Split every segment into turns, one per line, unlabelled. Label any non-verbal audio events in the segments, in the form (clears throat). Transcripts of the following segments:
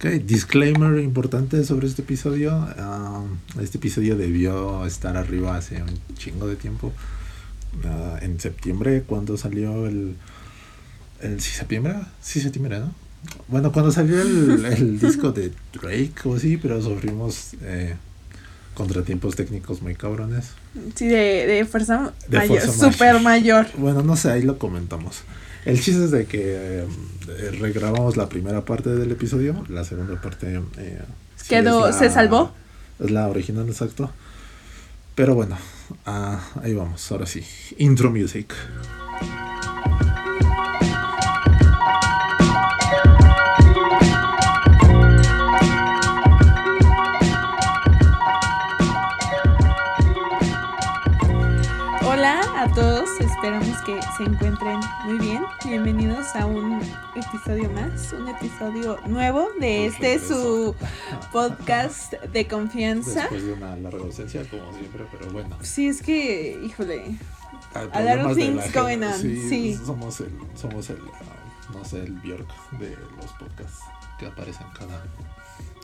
Ok, disclaimer importante sobre este episodio. Ah, este episodio debió estar arriba hace un chingo de tiempo. Ah, en septiembre, cuando salió el, el. ¿Sí, septiembre? Sí, septiembre, ¿no? Bueno, cuando salió el, el (laughs) disco de Drake o sí, pero sufrimos eh, contratiempos técnicos muy cabrones.
Sí, de, de fuerza
De
mayor,
fuerza
super mayor.
Bueno, no sé, ahí lo comentamos. El chiste es de que eh, regrabamos la primera parte del episodio, la segunda parte eh, sí
Quedó- ¿se salvó?
Es la original, exacto. Pero bueno, ah, ahí vamos, ahora sí. Intro music.
Que se encuentren muy bien. Bienvenidos a un episodio más, un episodio nuevo de este su podcast de confianza.
Después de una larga ausencia, como siempre, pero bueno.
Sí, es que, híjole,
hay
A lot of things going on, sí.
Somos el, somos el, ah, no sé, el Bjork de los podcasts que aparecen cada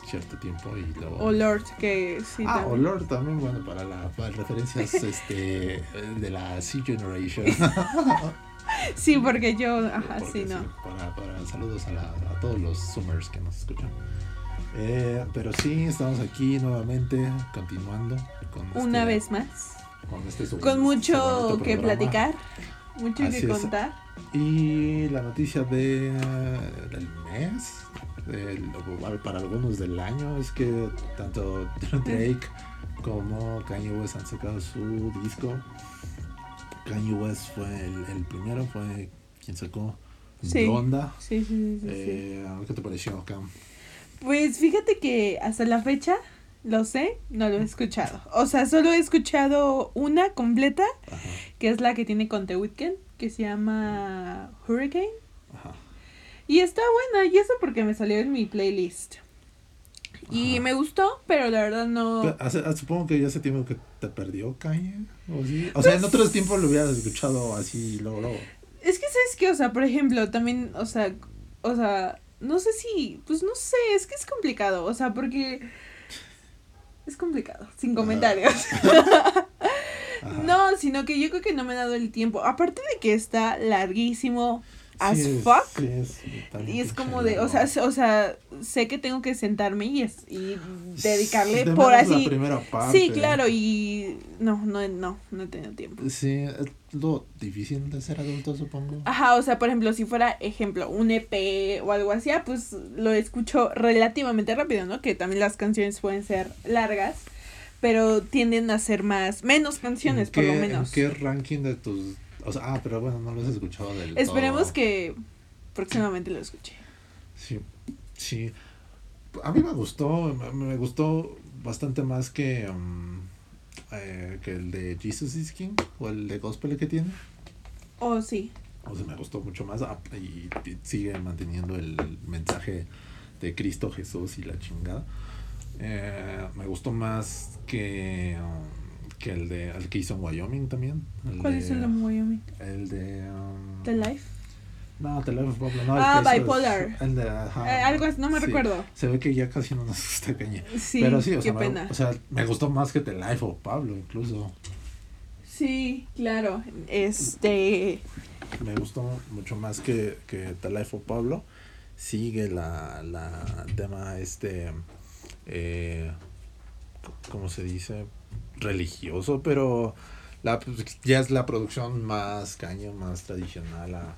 cierto tiempo y luego...
o Lord, que sí.
Ah,
también.
olor también, bueno, para las referencias (laughs) este, de la C Generation.
Sí, porque yo, ajá,
Porque
sí, no.
Para, para saludos a, la- a todos los Summers que nos escuchan. Eh, pero sí, estamos aquí nuevamente, continuando. Con
Una
este-
vez más.
Con, este su-
Con
su
mucho que platicar, mucho
Así
que
es.
contar.
Y la noticia de, del mes, para algunos del año, es que tanto Drake como Kanye West han sacado su disco. Kanye West fue el, el primero, fue quien sacó
Sí.
Donda.
Sí, sí, sí, sí, sí.
Eh, ¿Qué te pareció, Cam?
Pues fíjate que hasta la fecha, lo sé, no lo he escuchado. O sea, solo he escuchado una completa,
Ajá,
que es la que tiene con The Weeknd, que se llama Hurricane.
Ajá.
Y está buena, y eso porque me salió en mi playlist. Y
Ajá.
me gustó, pero la verdad no...
Pero ah, supongo que ya hace tiempo que te perdió Kanye. ¿o, sí? o sea, en
Pues-
otros tiempos lo hubieras escuchado así, luego, luego.
Es que, ¿sabes qué? O sea, por ejemplo, también, o sea, o sea, no sé si, pues no sé, es que es complicado, o sea, porque es complicado, sin comentarios. (laughs) (laughs)
Ajá.
No, sino que yo creo que no me he dado el tiempo. Aparte de que está larguísimo as
Sí,
fuck.
sí, es también
Y es como de, o sea, o sea, sé que tengo que sentarme y, es, y dedicarle
De
por así.
La primera parte.
Sí, claro, y no, no, no, no he tenido tiempo.
Sí, es lo difícil de ser adulto, supongo.
Ajá, o sea, por ejemplo, si fuera, ejemplo, un EP o algo así, ah, pues lo escucho relativamente rápido, ¿no? Que también las canciones pueden ser largas, pero tienden a ser más, menos canciones,
¿En
por lo menos.
¿En qué ranking de tus.? O sea, ah, pero bueno, no lo has escuchado del
Esperemos
todo.
que próximamente lo escuche.
Sí, sí. A mí me gustó, me, me gustó bastante más que, um, eh, que el de Jesus is King o el de Gospel que tiene.
Oh, sí.
O sea, me gustó mucho más ah, y, y sigue manteniendo el mensaje de Cristo Jesús y la chingada. Eh, me gustó más que, um, que el de el que hizo en Wyoming también.
¿Cuál
de,
es el de Wyoming?
El de... um,
The Life.
No, The Life of Pablo. No,
Ah, Bipolar.
El de, ajá,
Eh, algo así, no me
sí.
recuerdo.
Se ve que ya casi no nos gusta caña.
Sí,
Pero sí, o
qué
sea, me,
pena.
o sea, me gustó más que The Life of Pablo, incluso.
Sí, claro. Este.
Me gustó mucho más que, que The Life of Pablo. Sigue la, la tema este, eh, ¿cómo se dice? Religioso, pero la, pues, ya es la producción más caña, más tradicional a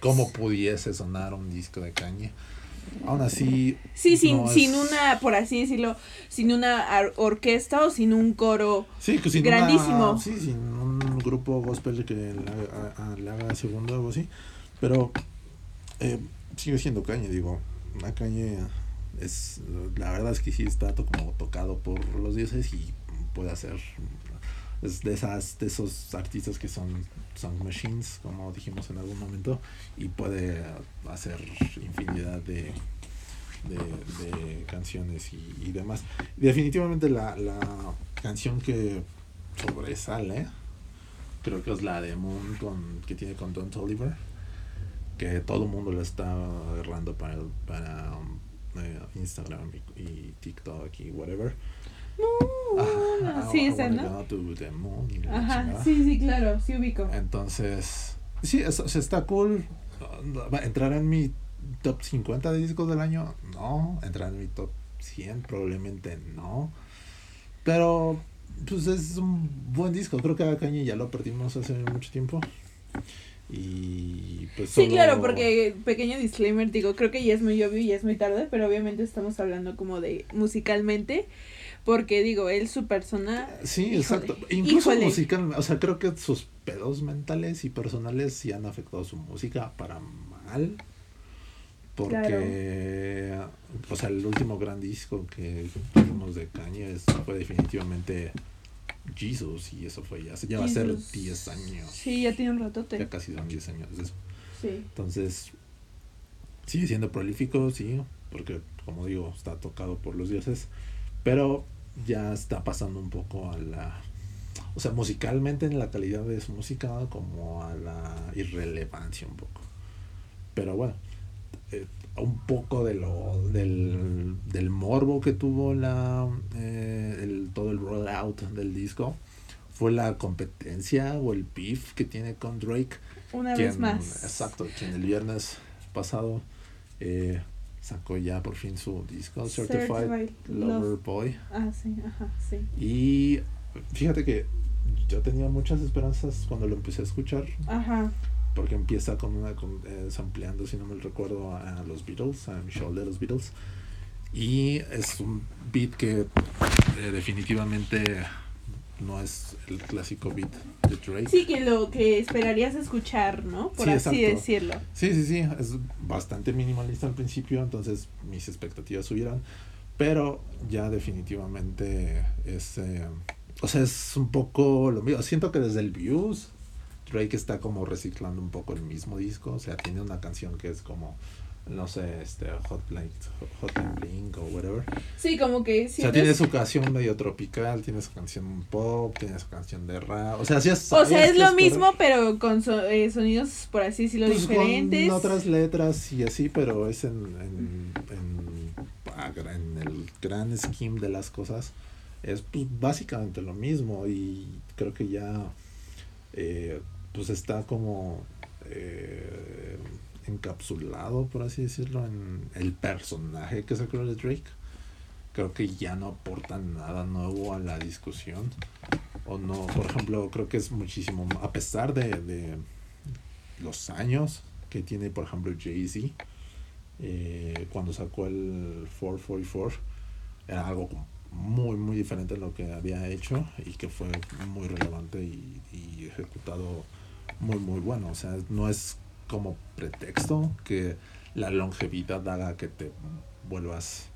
cómo pudiese sonar un disco de caña. Aún así...
Sí, sin,
no es-
sin una, por así decirlo, sin una orquesta o sin un coro.
Sí, que sin
Grandísimo.
una- sí, sin un grupo gospel que le haga, segundo o algo así. Pero eh, sigue siendo caña, digo. Una caña es. La verdad es que sí está to- como tocado por los dioses y puede hacer. Es de esas de esos artistas que son song machines, como dijimos en algún momento, y puede hacer infinidad de, de, de canciones y, y demás. Definitivamente la, la canción que sobresale, creo que es la de Moon con, que tiene con Don Toliver, que todo el mundo la está agarrando para, para eh, Instagram y TikTok y whatever.
Moon.
Ajá,
sí, esa, ¿no?
y la
Ajá, sí, sí, claro, sí ubico.
Entonces, sí, eso, o sea, está cool. ¿Va a entrar en mi top 50 de discos del año? No. ¿Entrar en mi top 100? Probablemente no. Pero, pues es un buen disco. Creo que a Kanye ya lo perdimos hace mucho tiempo. Y pues
Sí,
solo-
claro, porque pequeño disclaimer, digo, creo que ya es muy obvio y ya es muy tarde, pero obviamente estamos hablando como de musicalmente, porque digo, él su persona...
Sí,
híjole,
exacto. Incluso
híjole.
musical, o sea, creo que sus pedos mentales y personales sí han afectado su música para mal. Porque, o sea, el último gran disco que tuvimos de Kanye fue definitivamente Jesus y eso fue ya, ya va a ser
Jesus.
10 años.
Sí, ya tiene un ratote.
Ya casi son 10 años de eso.
Sí.
Entonces, sigue siendo prolífico, sí, porque como digo, está tocado por los dioses, pero ya está pasando un poco a la, o sea, musicalmente en la calidad de su música, como a la irrelevancia un poco. Pero bueno, eh, un poco de lo del, del morbo que tuvo la eh, el, todo el rollout del disco fue la competencia o el beef que tiene con Drake
Una
quien-
vez más.
Exacto, quien el viernes pasado eh, sacó ya por fin su disco Certified,
Certified
Lover
Love.
Boy.
Ah, sí, ajá, sí.
Y fíjate que yo tenía muchas esperanzas cuando lo empecé a escuchar,
Ajá.
porque empieza con una con, eh, sampleando, si no me recuerdo, a, a los Beatles, a Michelle de los Beatles. Y es un beat que eh, definitivamente no es el clásico beat de Drake.
Sí, que lo que esperarías escuchar, ¿no? Por
Sí,
así
exacto.
decirlo.
Sí, sí, sí, es bastante minimalista al principio, entonces mis expectativas subieron, pero ya definitivamente es, eh, o sea, es un poco lo mismo. Siento que desde el Views, Drake está como reciclando un poco el mismo disco, o sea, tiene una canción que es como, no sé, este, Hotline, Hotline Blink o whatever.
Sí, como que
O
sí.
sea, tiene su canción medio tropical, tiene su canción pop, tiene su canción de rap, o sea, ya
O
sabes
sea, es lo mismo, pero con so- eh, sonidos, por así decirlo,
Pues
diferentes.
Con otras letras y así, pero es en, en, en, en el gran scheme de las cosas. Es pues, básicamente lo mismo y creo que ya eh, pues está como eh, encapsulado, por así decirlo, en el personaje que se creó de Drake. Creo que ya no aporta nada nuevo a la discusión. O no, por ejemplo, creo que es muchísimo, a pesar de, de los años que tiene, por ejemplo, Jay-Z, eh, cuando sacó el 444, era algo muy, muy diferente a lo que había hecho y que fue muy relevante y, y ejecutado muy, muy bueno. O sea, no es como pretexto que la longevidad haga que te vuelvas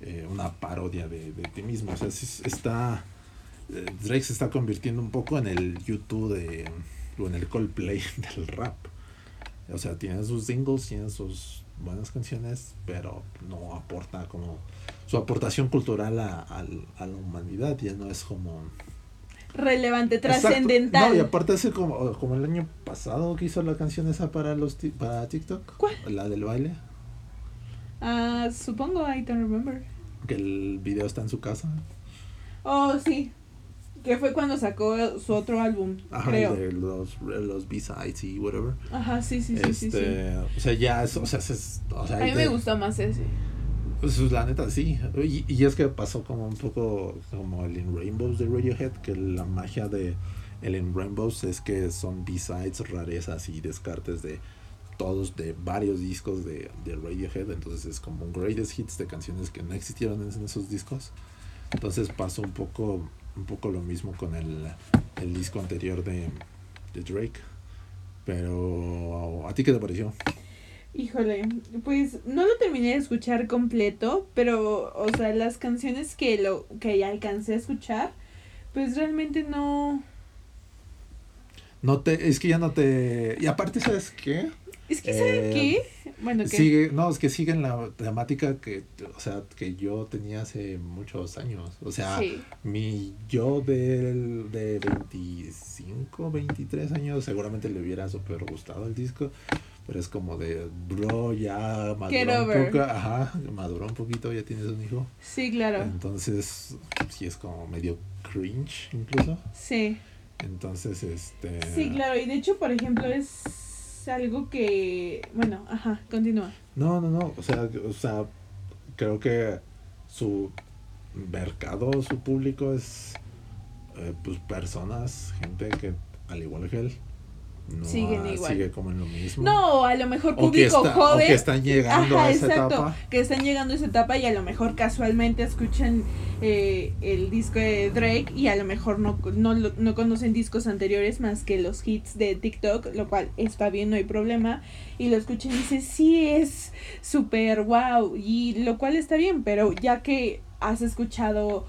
eh, una parodia de, de ti mismo. O sea, sí está. eh, Drake se está convirtiendo un poco en el YouTube de. o en el Coldplay (laughs) del rap. O sea, tiene sus singles, tiene sus buenas canciones, pero no aporta como. Su aportación cultural a, a- a la humanidad ya no es como.
Relevante, trascendental.
No, y aparte es como, como el año pasado que hizo la canción esa para los para TikTok.
¿Cuál?
La del baile.
Ah, supongo, I don't remember.
Que el video está en su casa.
Oh, sí. Que fue cuando sacó su otro álbum,
Ajá,
creo.
de los, los B-sides y whatever.
Ajá, sí, sí, sí, sí, sí.
este, O sea, ya es, o sea, es, o sea,
A mí me gustó más ese.
Pues la neta sí. Y, y es que pasó como un poco como el In Rainbows de Radiohead, que la magia de el In Rainbows es que son B-sides, rarezas y descartes de todos, de varios discos de, de Radiohead. Entonces es como un greatest hits de canciones que no existieron en esos discos. Entonces pasó un poco, un poco lo mismo con el, el disco anterior de, de Drake. Pero, ¿a ti qué te pareció?
Híjole, pues no lo terminé de escuchar completo, pero, o sea, las canciones que lo que alcancé a escuchar, pues realmente no.
No te, es que ya no te. Y aparte, ¿sabes qué?
Es que, ¿saben
Eh,
qué? Bueno, que.
Sigue, no, es que siguen la temática que, o sea, que yo tenía hace muchos años. O sea,
Sí.
mi yo del, de 25, 23 años, seguramente le hubiera súper gustado el disco. pero es como de, bro, ya maduró un poco, ajá, maduró un poquito, ya tienes un hijo.
Sí, claro.
Entonces, sí es como medio cringe incluso.
Sí.
Entonces, este...
Sí, claro. Y de hecho, por ejemplo, es algo que. Bueno, ajá, continúa.
No, no, no, o sea, o sea, creo que su mercado, su público es eh, pues personas, gente que al igual que él no
Siguen
ah,
igual.
sigue como en lo mismo.
No, a lo mejor
o que,
público
o
joven.
que están llegando
Ajá,
a esa
exacto.
etapa.
Que están llegando a esa etapa y a lo mejor casualmente escuchan eh, el disco de Drake y a lo mejor no, no, no conocen discos anteriores más que los hits de TikTok, lo cual está bien, no hay problema. Y lo escuchan y dicen, sí, es súper wow. Y lo cual está bien, pero ya que has escuchado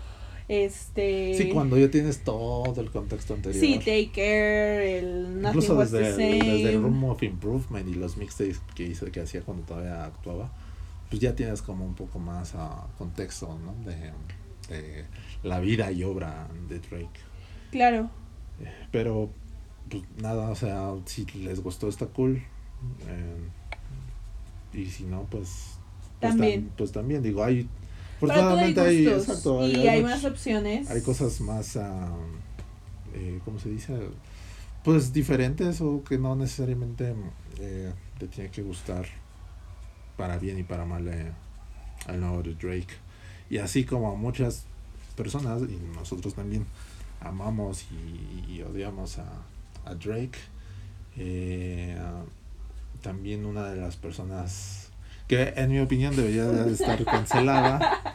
este...
Sí, cuando ya tienes todo el contexto anterior.
Sí, Take Care, el Nothing
Incluso
Was
desde,
the
el- desde el Room of Improvement y los mixtapes que hizo, que hacía cuando todavía actuaba, pues ya tienes como un poco más ah, contexto, ¿no? De, de la vida y obra de Drake.
Claro.
Pero, pues nada, o sea, si les gustó está cool. eh, y si no, pues... pues
También.
tam- pues también, digo, hay...
Hay
Afortunadamente hay, exacto,
y hay más opciones.
hay cosas más, ah, eh, ¿cómo se dice? Pues diferentes o que no necesariamente eh, te tiene que gustar para bien y para mal eh, al nuevo de Drake. Y así como muchas personas, y nosotros también amamos y, y odiamos a, a Drake, eh, ah, también una de las personas que en mi opinión debería de estar cancelada. (laughs)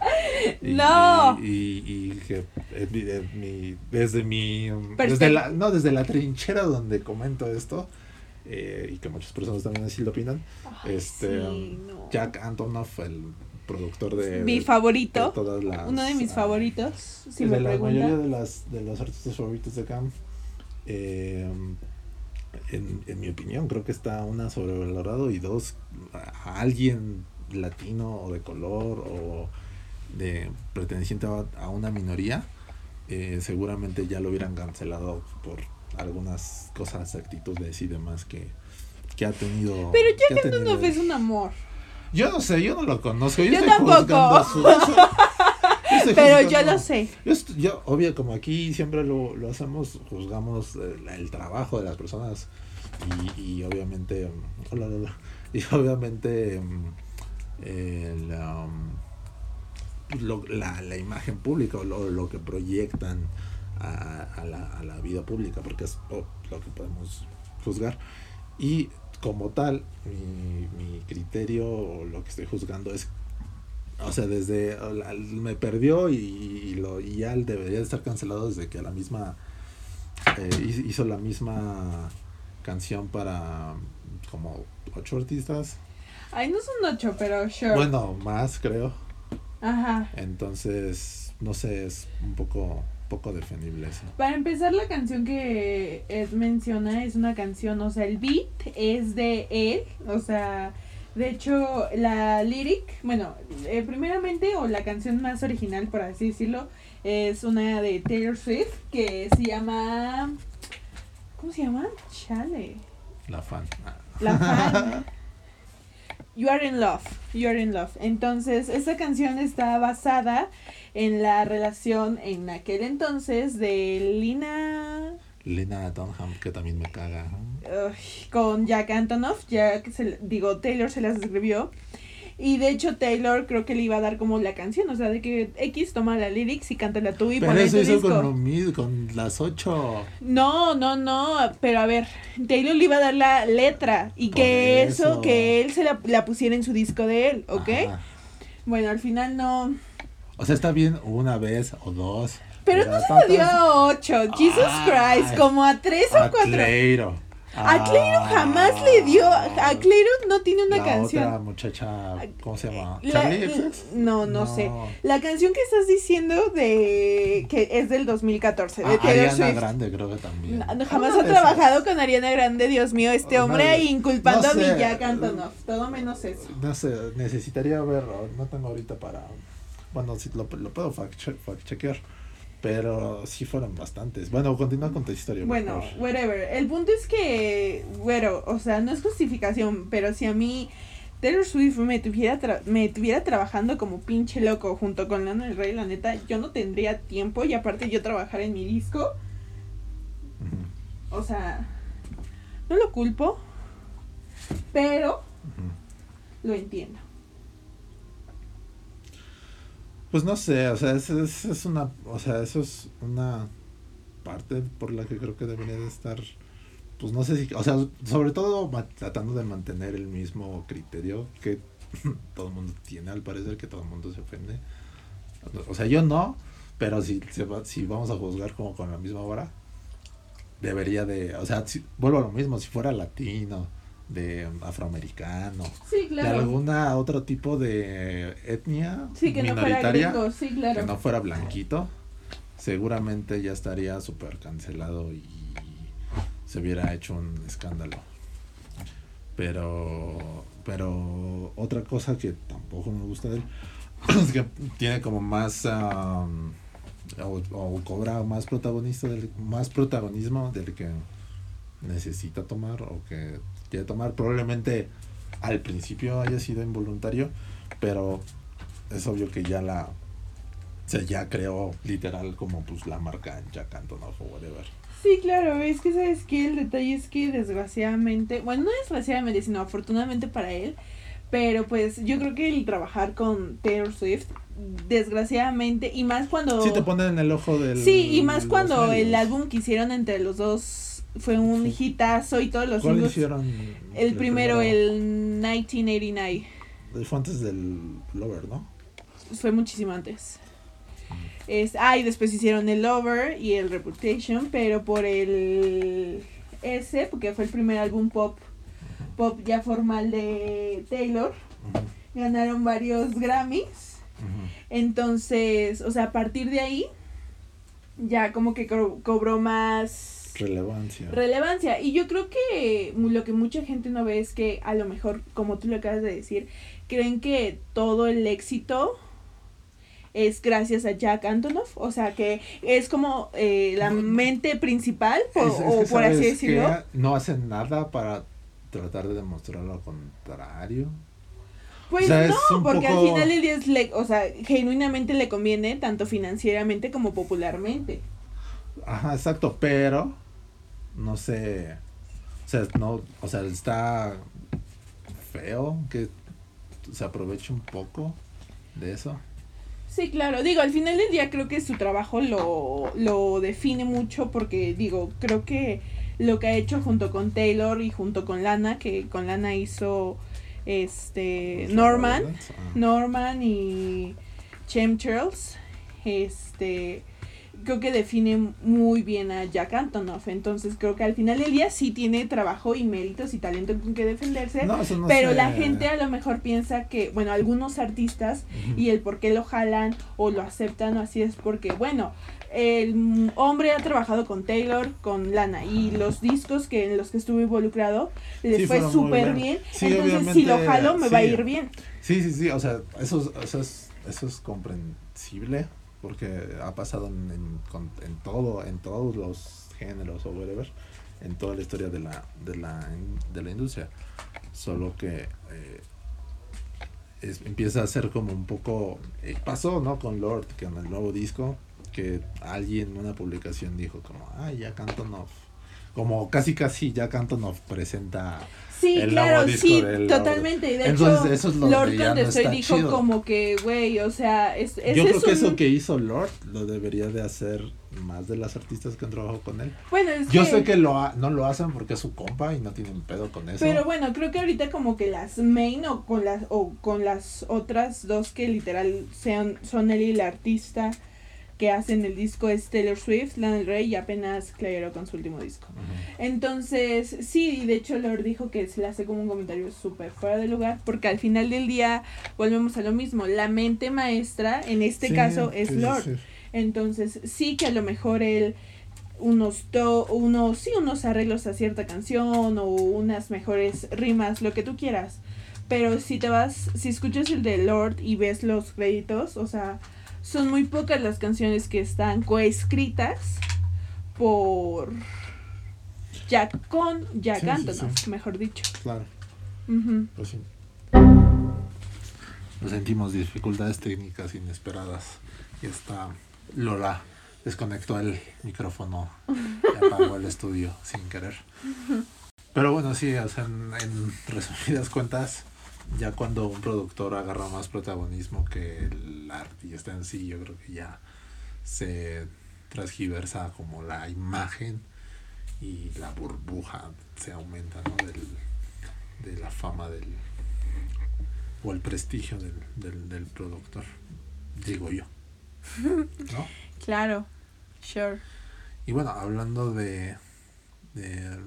Y-
No.
Y, y que eh, mi- eh, desde mi desde la, no desde la trinchera donde comento esto eh, y que muchas personas también así lo opinan
Ay,
este
sí,
um,
no.
Jack Antonoff el productor de,
Mi favorito,
las
uno de mis
ah,
favoritos, si
de
me
la mayoría de las de los artistas favoritos de Cam eh, en, en mi opinión creo que está una sobrevalorado y dos a, a alguien latino o de color o de perteneciente a, a una minoría eh, seguramente ya lo hubieran cancelado por algunas cosas actitudes y demás que que ha tenido
Pero
que ha
Jack
tenido
es un amor.
yo no sé yo no lo conozco yo,
Yo
estoy
tampoco.
juzgando su- yo estoy (laughs)
Pero yo lo sé.
yo, est- yo, obvio, como aquí siempre lo, lo hacemos, juzgamos el, el trabajo de las personas y, y obviamente, hola, hola, hola. (laughs) y obviamente el, um, lo- la, la imagen pública o lo, lo que proyectan a, a la, a la vida pública, porque es oh, lo que podemos juzgar. Y como tal, mi, mi criterio o lo que estoy juzgando es o sea, desde la- me perdió y, y lo y ya debería de estar cancelado desde que la misma eh, hizo- hizo la misma canción para como ocho artistas.
Ay, no son ocho, pero sure.
Bueno, más creo.
Ajá.
Entonces, no sé, es un poco poco defendible eso.
Para empezar, la canción que Ed menciona es una canción, o sea, el beat es de él, o sea, de hecho, la lyric, bueno, eh, primeramente, o la canción más original, por así decirlo, es una de Taylor Swift que se llama. ¿Cómo se llama? Chale.
La fan.
La (laughs) fan. You are in love. You are in love. Entonces, esta canción está basada en la relación en aquel entonces de Lina
Lena Dunham, que también me caga.
uy, con Jack Antonoff. Jack, se, digo, Taylor se las escribió. Y de hecho, Taylor creo que le iba a dar como la canción. O sea, de que X toma la lyrics y cántala tú y
Pero
ponla en
eso
tu
hizo
disco.
con, lo mismo, con las ocho.
No, no, no, pero a ver, Taylor le iba a dar la letra y
Por
que eso,
eso.
que él se la, la pusiera en su disco de él, ¿ok?
Ajá.
Bueno, al final no.
O sea, está bien una vez o dos.
Pero no se
tantas-
dio a ocho, Jesus
Ay.
Christ, como a tres o
A
cuatro.
Cleiro.
A Cleiro jamás le dio, a Cleiro no tiene una
la
canción.
otra muchacha, ¿cómo se llama?
La-
XX?
no, no, sé. La canción que estás diciendo de que es del 2014, de
Ah,
Taylor
Ariana
Swift.
Grande creo que también.
No, no, jamás ha trabajado con Ariana Grande, Dios mío, este hombre ahí inculpando
no
a mi. Jack Antonoff, todo menos eso.
No sé, necesitaría ver, no tengo ahorita para... Bueno, si lo, lo puedo fact, che- fact chequear. Pero sí fueron bastantes. Bueno, continúa con tu historia.
Bueno, whatever. El punto es que, bueno, o sea, no es justificación, pero si a mí Taylor Swift me tuviera, tra- me tuviera trabajando como pinche loco junto con Lana del Rey, la neta, yo no tendría tiempo y aparte yo trabajar en mi disco, o sea, no lo culpo, pero lo entiendo.
Pues no sé, o sea, es, es, es una, o sea, eso es una parte por la que creo que debería de estar, pues no sé si, o sea, sobre todo tratando de mantener el mismo criterio que (laughs) todo el mundo tiene, al parecer que todo el mundo se ofende. O sea, yo no, pero si, se va- si vamos a juzgar como con la misma vara, debería de, o sea, vuelvo a lo mismo, si fuera latino, de afroamericano,
Sí,
de alguna otro tipo de etnia
Sí, que no fuera
minoritaria,
gringo, sí, claro.
que no fuera blanquito, seguramente ya estaría súper cancelado y se hubiera hecho un escándalo. Pero, pero otra cosa que tampoco me gusta de él (clears throat) es que tiene como más am, o, o cobra más protagonista del, más protagonismo del que necesita tomar o que quiere tomar. Probablemente al principio haya sido involuntario, pero es obvio que ya la se ya creó literal como pues la marca Jack Antonoff o whatever.
Sí, claro, es que sabes que el detalle es que desgraciadamente, bueno, no desgraciadamente, sino afortunadamente para él, pero pues yo creo que el trabajar con Taylor Swift, desgraciadamente, y más cuando...
Sí te ponen en el ojo del
Sí, y más cuando el álbum que hicieron entre los dos fue un hitazo y todos los
¿Cuál
singles-
hicieron?
El primero, el 1989,
el fue antes del Lover, ¿no?
fue muchísimo antes. Es, ah, y después hicieron el Lover y el Reputation, pero por el ese, porque fue el primer álbum pop, pop ya formal de Taylor, ganaron varios Grammys. Entonces, o sea, a partir de ahí, ya como que co- cobró más
Relevancia.
relevancia. Y yo creo que lo que mucha gente no ve es que a lo mejor, como tú lo acabas de decir, creen que todo el éxito es gracias a Jack Antonoff. O sea, que es como eh, la mente principal, o,
Es- es que
o por
¿sabes
así decirlo.
No hacen nada para tratar de demostrar lo contrario.
Pues
O sea, es
no, porque al final del día es le, o sea, genuinamente le conviene tanto financieramente como popularmente.
Ajá, exacto, pero no sé, o sea, no, o sea, está feo que se aproveche un poco de eso.
Sí, claro. Digo, al final del día creo que su trabajo lo, lo define mucho porque, digo, creo que lo que ha hecho junto con Taylor y junto con Lana, que con Lana hizo este Norman,
Ah.
Norman y Chemtrails, este creo que define muy bien a Jack Antonoff. Entonces creo que al final del día sí tiene trabajo y méritos y talento con que defenderse.
No, eso no
pero
sé.
la gente a lo mejor piensa que, bueno, algunos artistas y el por qué lo jalan o lo aceptan o así es porque, bueno, el hombre ha trabajado con Taylor, con Lana y los discos que en los que estuvo involucrado les
Sí,
fue súper bien.
Sí,
Entonces, si lo jalo, me va a ir bien.
Sí, sí, sí, o sea, eso, es- eso es, eso es comprensible porque ha pasado en, en, todo, en todos los géneros o whatever, en toda la historia de la, de la, de la industria. Solo que eh, es- empieza a ser como un poco, eh, pasó, ¿no? Con Lord, que en el nuevo disco, que alguien en una publicación dijo como, ay, ya Antonoff. Como casi casi ya Antonoff presenta
Sí,
el
claro,
nuevo disco
sí, totalmente. De
Entonces,
hecho,
eso es lo
Lord
que ya no
contestó y
está
dijo
chido.
como que, güey, o sea, es, ese
Yo creo
es
que
un-
eso que hizo Lord lo debería de hacer más de las artistas que han trabajado con él.
Bueno, es
Yo sé que lo ha- no lo hacen porque es su compa y no tienen pedo con eso.
Pero bueno, creo que ahorita como que las main o con las o con las otras dos que literal sean son él y el artista que hacen el disco es Taylor Swift, Lana Del Rey y apenas Clairo con su último disco. Entonces, sí, de hecho Lord dijo que se le hace como un comentario súper fuera de lugar, porque al final del día volvemos a lo mismo, la mente maestra en este
Sí,
caso es
sí,
Lord.
sí.
Entonces, sí que a lo mejor él unos to unos sí unos arreglos a cierta canción o unas mejores rimas, lo que tú quieras. Pero si te vas, si escuchas el de Lord y ves los créditos, o sea, son muy pocas las canciones que están coescritas por Jack con Jack
Sí,
Antonoff,
sí.
mejor dicho.
Claro,
Ujú.
pues sí. Nos sentimos dificultades técnicas inesperadas. Y está Lola desconectó el micrófono y apagó el estudio sin querer. Pero bueno, sí, o sea, en, en resumidas cuentas, ya cuando un productor agarra más protagonismo que el artista en sí, yo creo que ya se transgiversa como la imagen y la burbuja se aumenta, ¿no? Del, de la fama del o el prestigio del, del, del productor, digo yo. ¿No? (laughs)
Claro, sure.
Y bueno, hablando de, de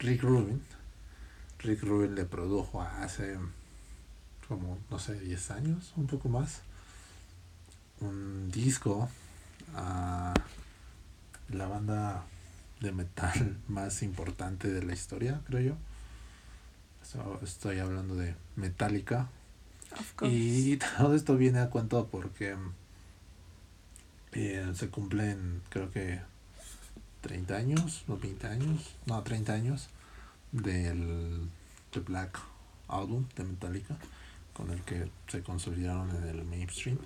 Rick Rubin, Rick Rubin le produjo hace como, no sé, 10 años, un poco más, un disco a la banda de metal (laughs) más importante de la historia, creo yo. So, Estoy hablando de Metallica. Y (laughs) todo esto viene a cuento porque eh, se cumplen, creo que 30 años, o 20 años, no, 30 años del The Black Album de Metallica, con el que se consolidaron en el mainstream.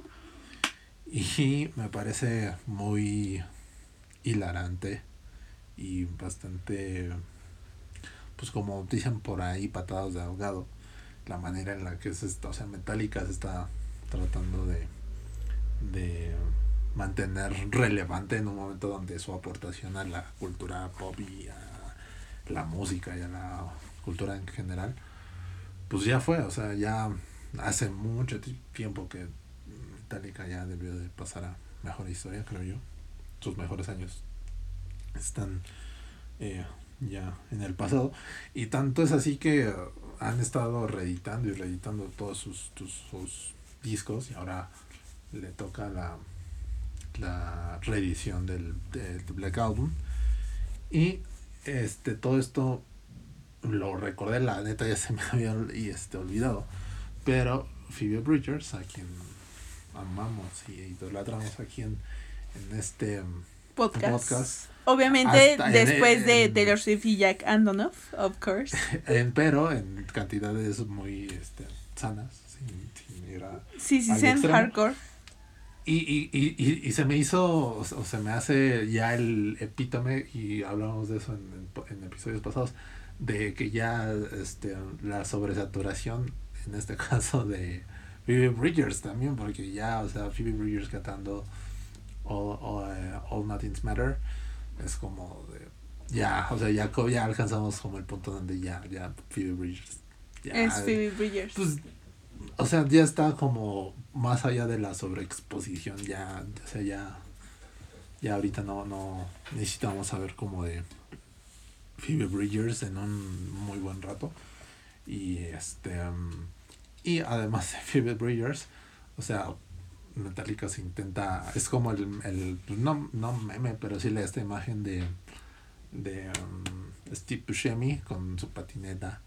Y me parece muy hilarante y bastante, pues como dicen por ahí, patadas de ahogado, la manera en la que se está, o sea, Metallica se está tratando de, de mantener relevante en un momento donde su aportación a la cultura pop y a la música y a la cultura en general, pues ya fue, o sea, ya hace mucho ti- tiempo que Metallica ya debió de pasar a mejor historia, creo yo. Sus mejores años están eh, ya en el pasado. Y tanto es así que eh, han estado reeditando y reeditando todos sus, sus discos y ahora le toca la, la reedición del, del Black Album. Y este todo esto lo recordé, la neta ya se me (laughs) había y este, olvidado. Pero Phoebe Bridgers, a quien amamos y idolatramos aquí en, en este um,
Podcast.
podcast,
Obviamente
Hasta en-
después de
en-
Taylor Swift y Jack Antonoff, of course. (laughs)
en- pero en cantidades muy este, sanas, sin, sin ir a-
Sí, sí, sean hardcore.
Y, y, y, y, y se me hizo, o se- me hace ya el epítome, y hablamos de eso en, en en episodios pasados, de que ya este, la sobresaturación, en este (laughs) caso de Phoebe Bridgers también, porque ya, o sea, Phoebe Bridgers cantando All, All, eh, All Nothing's Matter, es como de, ya, o sea, ya, ya alcanzamos como el punto donde ya, ya Phoebe Bridgers. Ya,
Es Phoebe Bridgers.
pues, o sea, ya está como más allá de la sobreexposición, ya, o sea, ya, ya ahorita no, no necesitamos saber como de Phoebe Bridgers en un muy buen rato. Y este, um, y además de Phoebe Bridgers, o sea, Metallica se intenta, es como el, el no, no meme, pero sí la esta imagen de, de um, Steve Buscemi con su patineta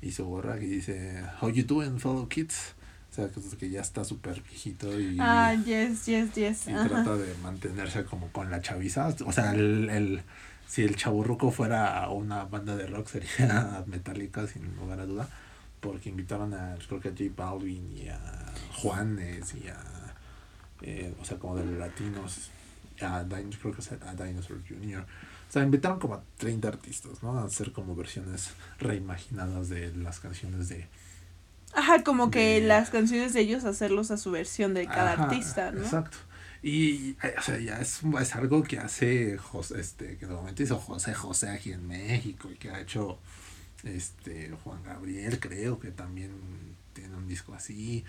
y su gorra que dice How you doing fellow kids o sea que, que ya está súper viejito y,
Ah, yes, yes, yes.
y
Ajá.
trata de mantenerse como con la chaviza o sea el, el si el chaburruco fuera una banda de rock sería (laughs) Metallica sin lugar a duda porque invitaron a creo que a J Balvin y a Juanes y a eh, o sea como de los latinos a Din- creo que a Dinosaur Jr. O sea, invitaron como a 30 artistas, ¿no? A hacer como versiones reimaginadas de las canciones de...
Ajá, como que las canciones de ellos hacerlos a su versión de cada
Ajá,
artista, ¿no?
Exacto. Y, eh, o sea, ya es, es algo que hace José, este, que de momento hizo José José aquí en México y que ha hecho este Juan Gabriel, creo que también tiene un disco así.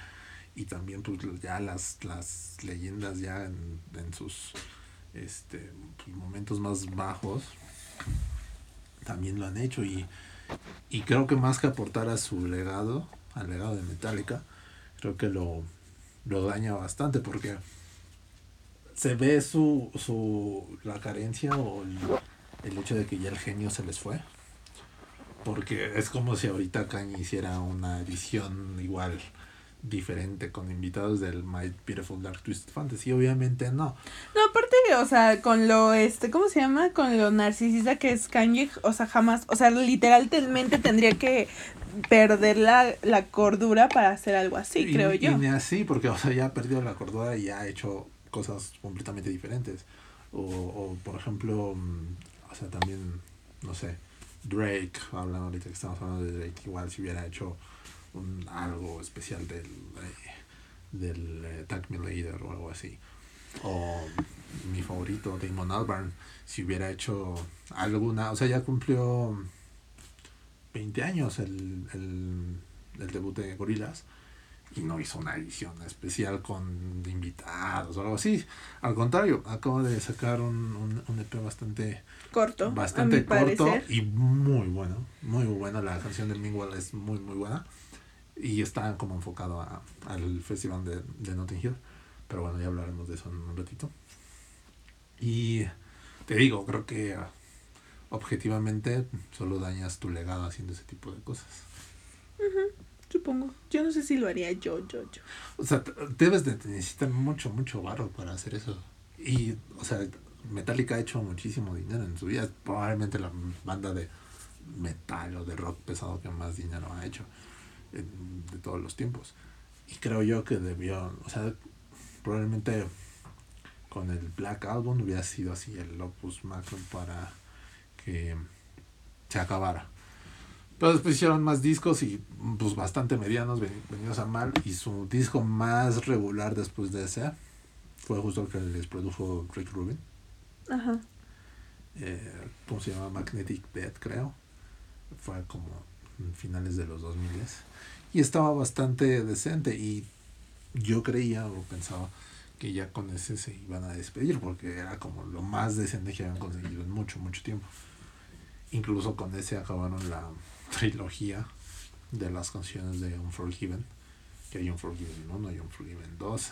Y también pues ya las, las leyendas ya en, sus este pues, momentos más bajos también lo han hecho y, y creo que más que aportar a su legado, al legado de Metallica, creo que lo, lo daña bastante porque se ve su, su la carencia o el, el hecho de que ya el genio se les fue. Porque es como si ahorita Kanye hiciera una edición igual diferente con invitados del My Beautiful Dark Twisted Fantasy, obviamente no.
No, aparte, o sea, con lo, este, ¿cómo se llama? Con lo narcisista que es Kanye, o sea, jamás, o sea, literalmente tendría que perder la, la cordura para hacer algo así, creo yo.
Y ni así, porque, o sea, ya ha perdido la cordura y ya ha hecho cosas completamente diferentes. O, o por ejemplo, mm, o sea, también, no sé, Drake, hablando ahorita que estamos hablando de Drake, igual si hubiera hecho un, algo especial del, eh, del eh, Tag Me Later o algo así. O mi favorito, Damon Albarn, si hubiera hecho alguna, o sea, ya cumplió 20 años el, el, debut de Gorilas y no hizo una edición especial con invitados o algo así. Al contrario, acabo de sacar un, un, EP bastante
corto,
bastante corto y muy bueno, muy bueno. La canción de Mingwell es muy muy buena y está como enfocado a, al festival de, de Notting Hill. Pero bueno, ya hablaremos de eso en un ratito. Y te digo, creo que objetivamente solo dañas tu legado haciendo ese tipo de cosas.
Supongo. Yo no sé si lo haría yo, yo, yo.
O sea, debes de necesitar mucho, mucho barro para hacer eso. Y, o sea, Metallica ha hecho muchísimo dinero en su vida. Probablemente la banda de metal o de rock pesado que más dinero ha hecho de todos los tiempos. Y creo yo que debió, o sea, probablemente con el Black Album hubiera sido así el opus magnum para que se acabara. Pero después hicieron más discos y pues bastante medianos, venidos a mal. Y su disco más regular después de ese fue justo el que les produjo Rick Rubin. Ajá. Eh, ¿Cómo se llama? Magnetic Bed, creo. Fue como finales de los 2000 y estaba bastante decente y yo creía o pensaba que ya con ese se iban a despedir porque era como lo más decente que habían conseguido en mucho, mucho tiempo. Incluso con ese acabaron la (laughs) trilogía de las canciones de Unforgiven, que hay Unforgiven 1 y Unforgiven 2,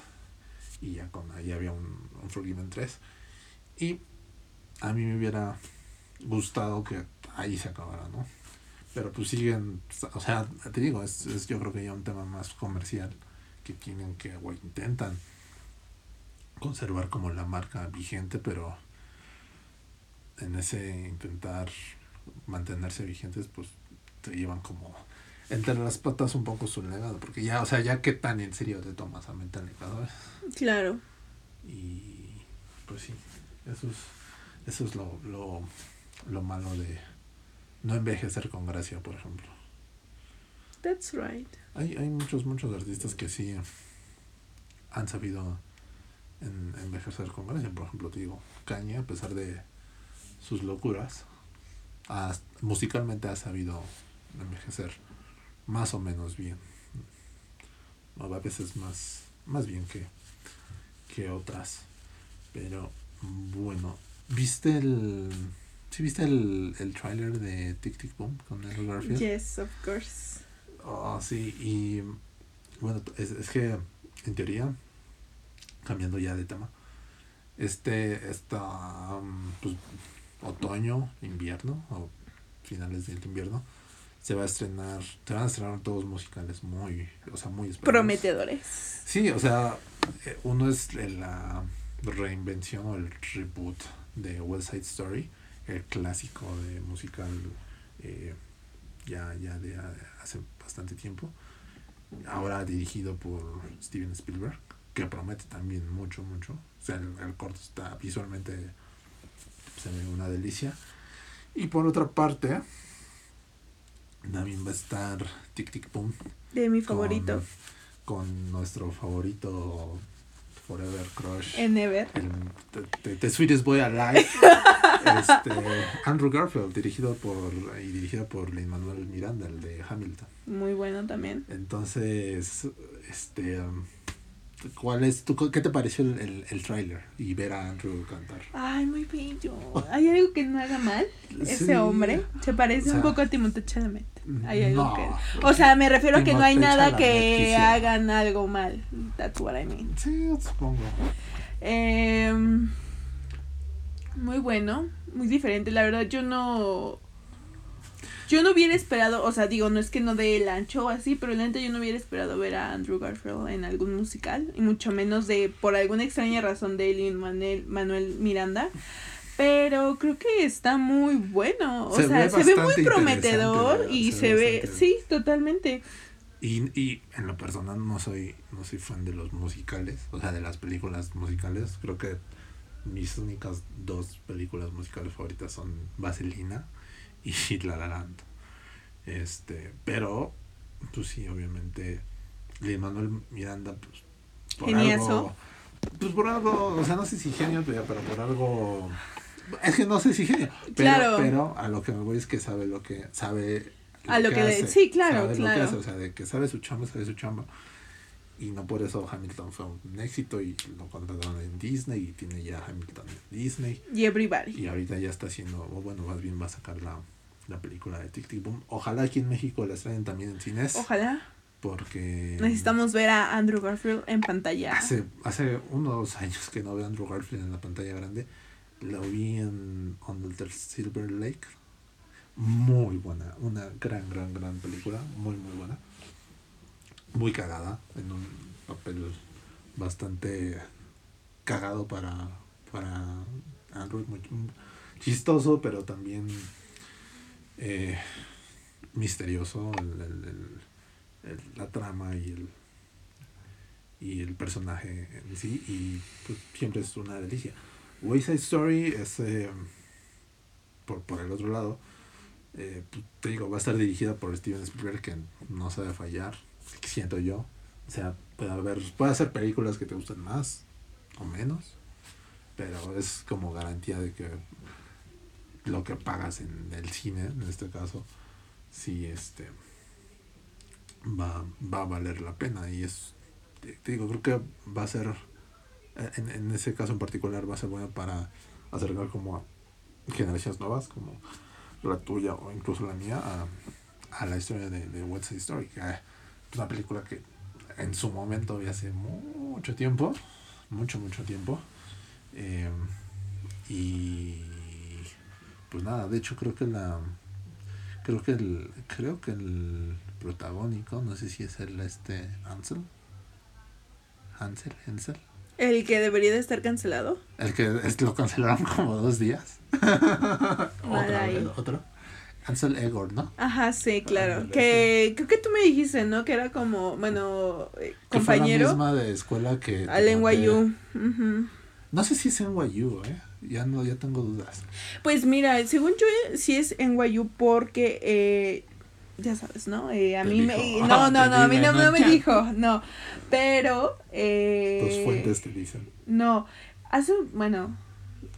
y ya con ahí había un Unforgiven 3. Y a mí me hubiera gustado que ahí se acabara, ¿no? Pero pues siguen, o sea, te digo, es, es yo creo que ya un tema más comercial que tienen que, o intentan conservar como la marca vigente, pero en ese intentar mantenerse vigentes, pues te llevan como entre las patas un poco su legado, porque ya, o sea, ya que tan en serio te tomas a Metallica,
Claro.
Y pues sí, eso es, eso es lo, lo, lo malo de, no envejecer con gracia, por ejemplo.
That's right.
Hay, hay muchos, muchos artistas que sí han sabido en, envejecer con gracia. Por ejemplo, te digo, Kanye, a pesar de sus locuras, musicalmente ha sabido envejecer más o menos bien. A veces más, más bien que, que otras. Pero bueno, ¿viste el ¿Sí viste el, el trailer de Tic Tic Boom con el Garfield?
Yes, of course.
Oh, sí, y bueno, es, es que en teoría, cambiando ya de tema, este, esta, um, pues, otoño, invierno, o finales del invierno, se va a estrenar, se van a estrenar todos musicales muy, o sea, muy
esperados. Prometedores.
Sí, o sea, eh, uno es la reinvención o el reboot de West Side Story el clásico de musical eh, ya, ya de hace bastante tiempo. Ahora dirigido por Steven Spielberg, que promete también mucho, mucho. O sea, el, corto está visualmente se ve una delicia. Y por otra parte, también va a estar Tic Tic Boom.
De mi favorito.
con nuestro favorito Forever Crush.
En Ever.
El, the, Sweetest Boy Alive. (laughs) este, Andrew Garfield, dirigido por y dirigido por Lin Manuel Miranda, el de Hamilton.
Muy bueno también.
Entonces, este um, ¿Cuál es tu, qué te pareció el, el, el tráiler y ver a Andrew cantar?
Ay, muy bello. ¿Hay algo que no haga mal? Ese hombre se parece un poco a Timothée Chalamet. Hay algo que O sea, me refiero a que no hay nada que hagan algo mal. That's what I mean.
Sí, supongo.
Eh, muy bueno, muy diferente. La verdad yo no Yo no hubiera esperado, o sea, digo, no es que no dé el ancho o así, pero lente yo no hubiera esperado ver a Andrew Garfield en algún musical, y mucho menos de, por alguna extraña razón, de Lin Manuel, Manuel Miranda. Pero creo que está muy bueno. O
Se
sea,
ve
se ve muy prometedor y
se
se,
ve
sí, totalmente.
Y, y en lo personal no soy, no soy fan de los musicales, o sea, de las películas musicales. Creo que mis únicas dos películas musicales favoritas son Vaselina y (laughs) La La Land. Este, pero, pues sí, obviamente, Lin Manuel Miranda, pues, por
Geniazo.
algo, pues por algo, o sea, no sé si genio, pero por algo, es que no sé si genio, pero,
Claro.
pero a lo que me voy es que sabe lo que, sabe
A lo que
hace,
sí, claro,
sabe lo que
claro.
hace, o sea, de que sabe su chamba, sabe su chamba. Y no por eso Hamilton fue un éxito y lo contrataron en Disney y tiene ya Hamilton en Disney.
Y Everybody.
Y ahorita ya está haciendo, o bueno, más bien va a sacar la, la película de Tic Tic Boom. Ojalá aquí en México la traen también en cines.
Ojalá.
Porque
Necesitamos ver a Andrew Garfield en pantalla.
hace, hace unos años que no veo a Andrew Garfield en la pantalla grande. Lo vi en Under Silver Lake. Muy buena, una gran, gran, gran película. Muy, muy buena. Muy cagada. En un papel bastante cagado para, para Andrew. Muy, chistoso, pero también eh, misterioso. El- el- el- la trama y el, y el personaje en sí. Y pues, siempre es una delicia. Wayside Story es. eh, por, por el otro lado. eh, pues, te digo, va a estar dirigida por Steven Spielberg, que no sabe fallar, siento yo. O sea, puede haber, puede hacer películas que te gusten más o menos, pero es como garantía de que lo que pagas en el cine, en este caso, sí este va, va a valer la pena. Y es, te digo, creo que va a ser, en, en ese caso en particular, va a ser bueno para acercar como a generaciones nuevas, como la tuya o incluso la mía, a, a la historia de, de West Side Story, que es una película que en su momento y hace mucho tiempo, mucho, mucho tiempo, eh, y pues nada, de hecho creo que la creo que el creo que el protagónico, no sé si es el este Ansel, Hansel, Hansel,
El que debería de estar cancelado.
el que es, lo cancelaron (laughs) como dos días. (laughs)
Ahí.
vez, otro. Ansel Egor, ¿no?
Ajá, sí, claro. Que creo que tú me dijiste, ¿no? Que era como, bueno, eh,
Que fue la
compañero
misma de escuela que
al. NYU. Ujú.
No sé si es NYU, eh. Ya no, ya tengo dudas.
Pues mira, según yo eh, sí es NYU porque, eh, ya sabes, ¿no? Eh, a
Te
mí me... No, no,
Te
no, a mí no,
no
no me dijo, no. Pero... Eh,
Tus fuentes te dicen.
No, hace, bueno,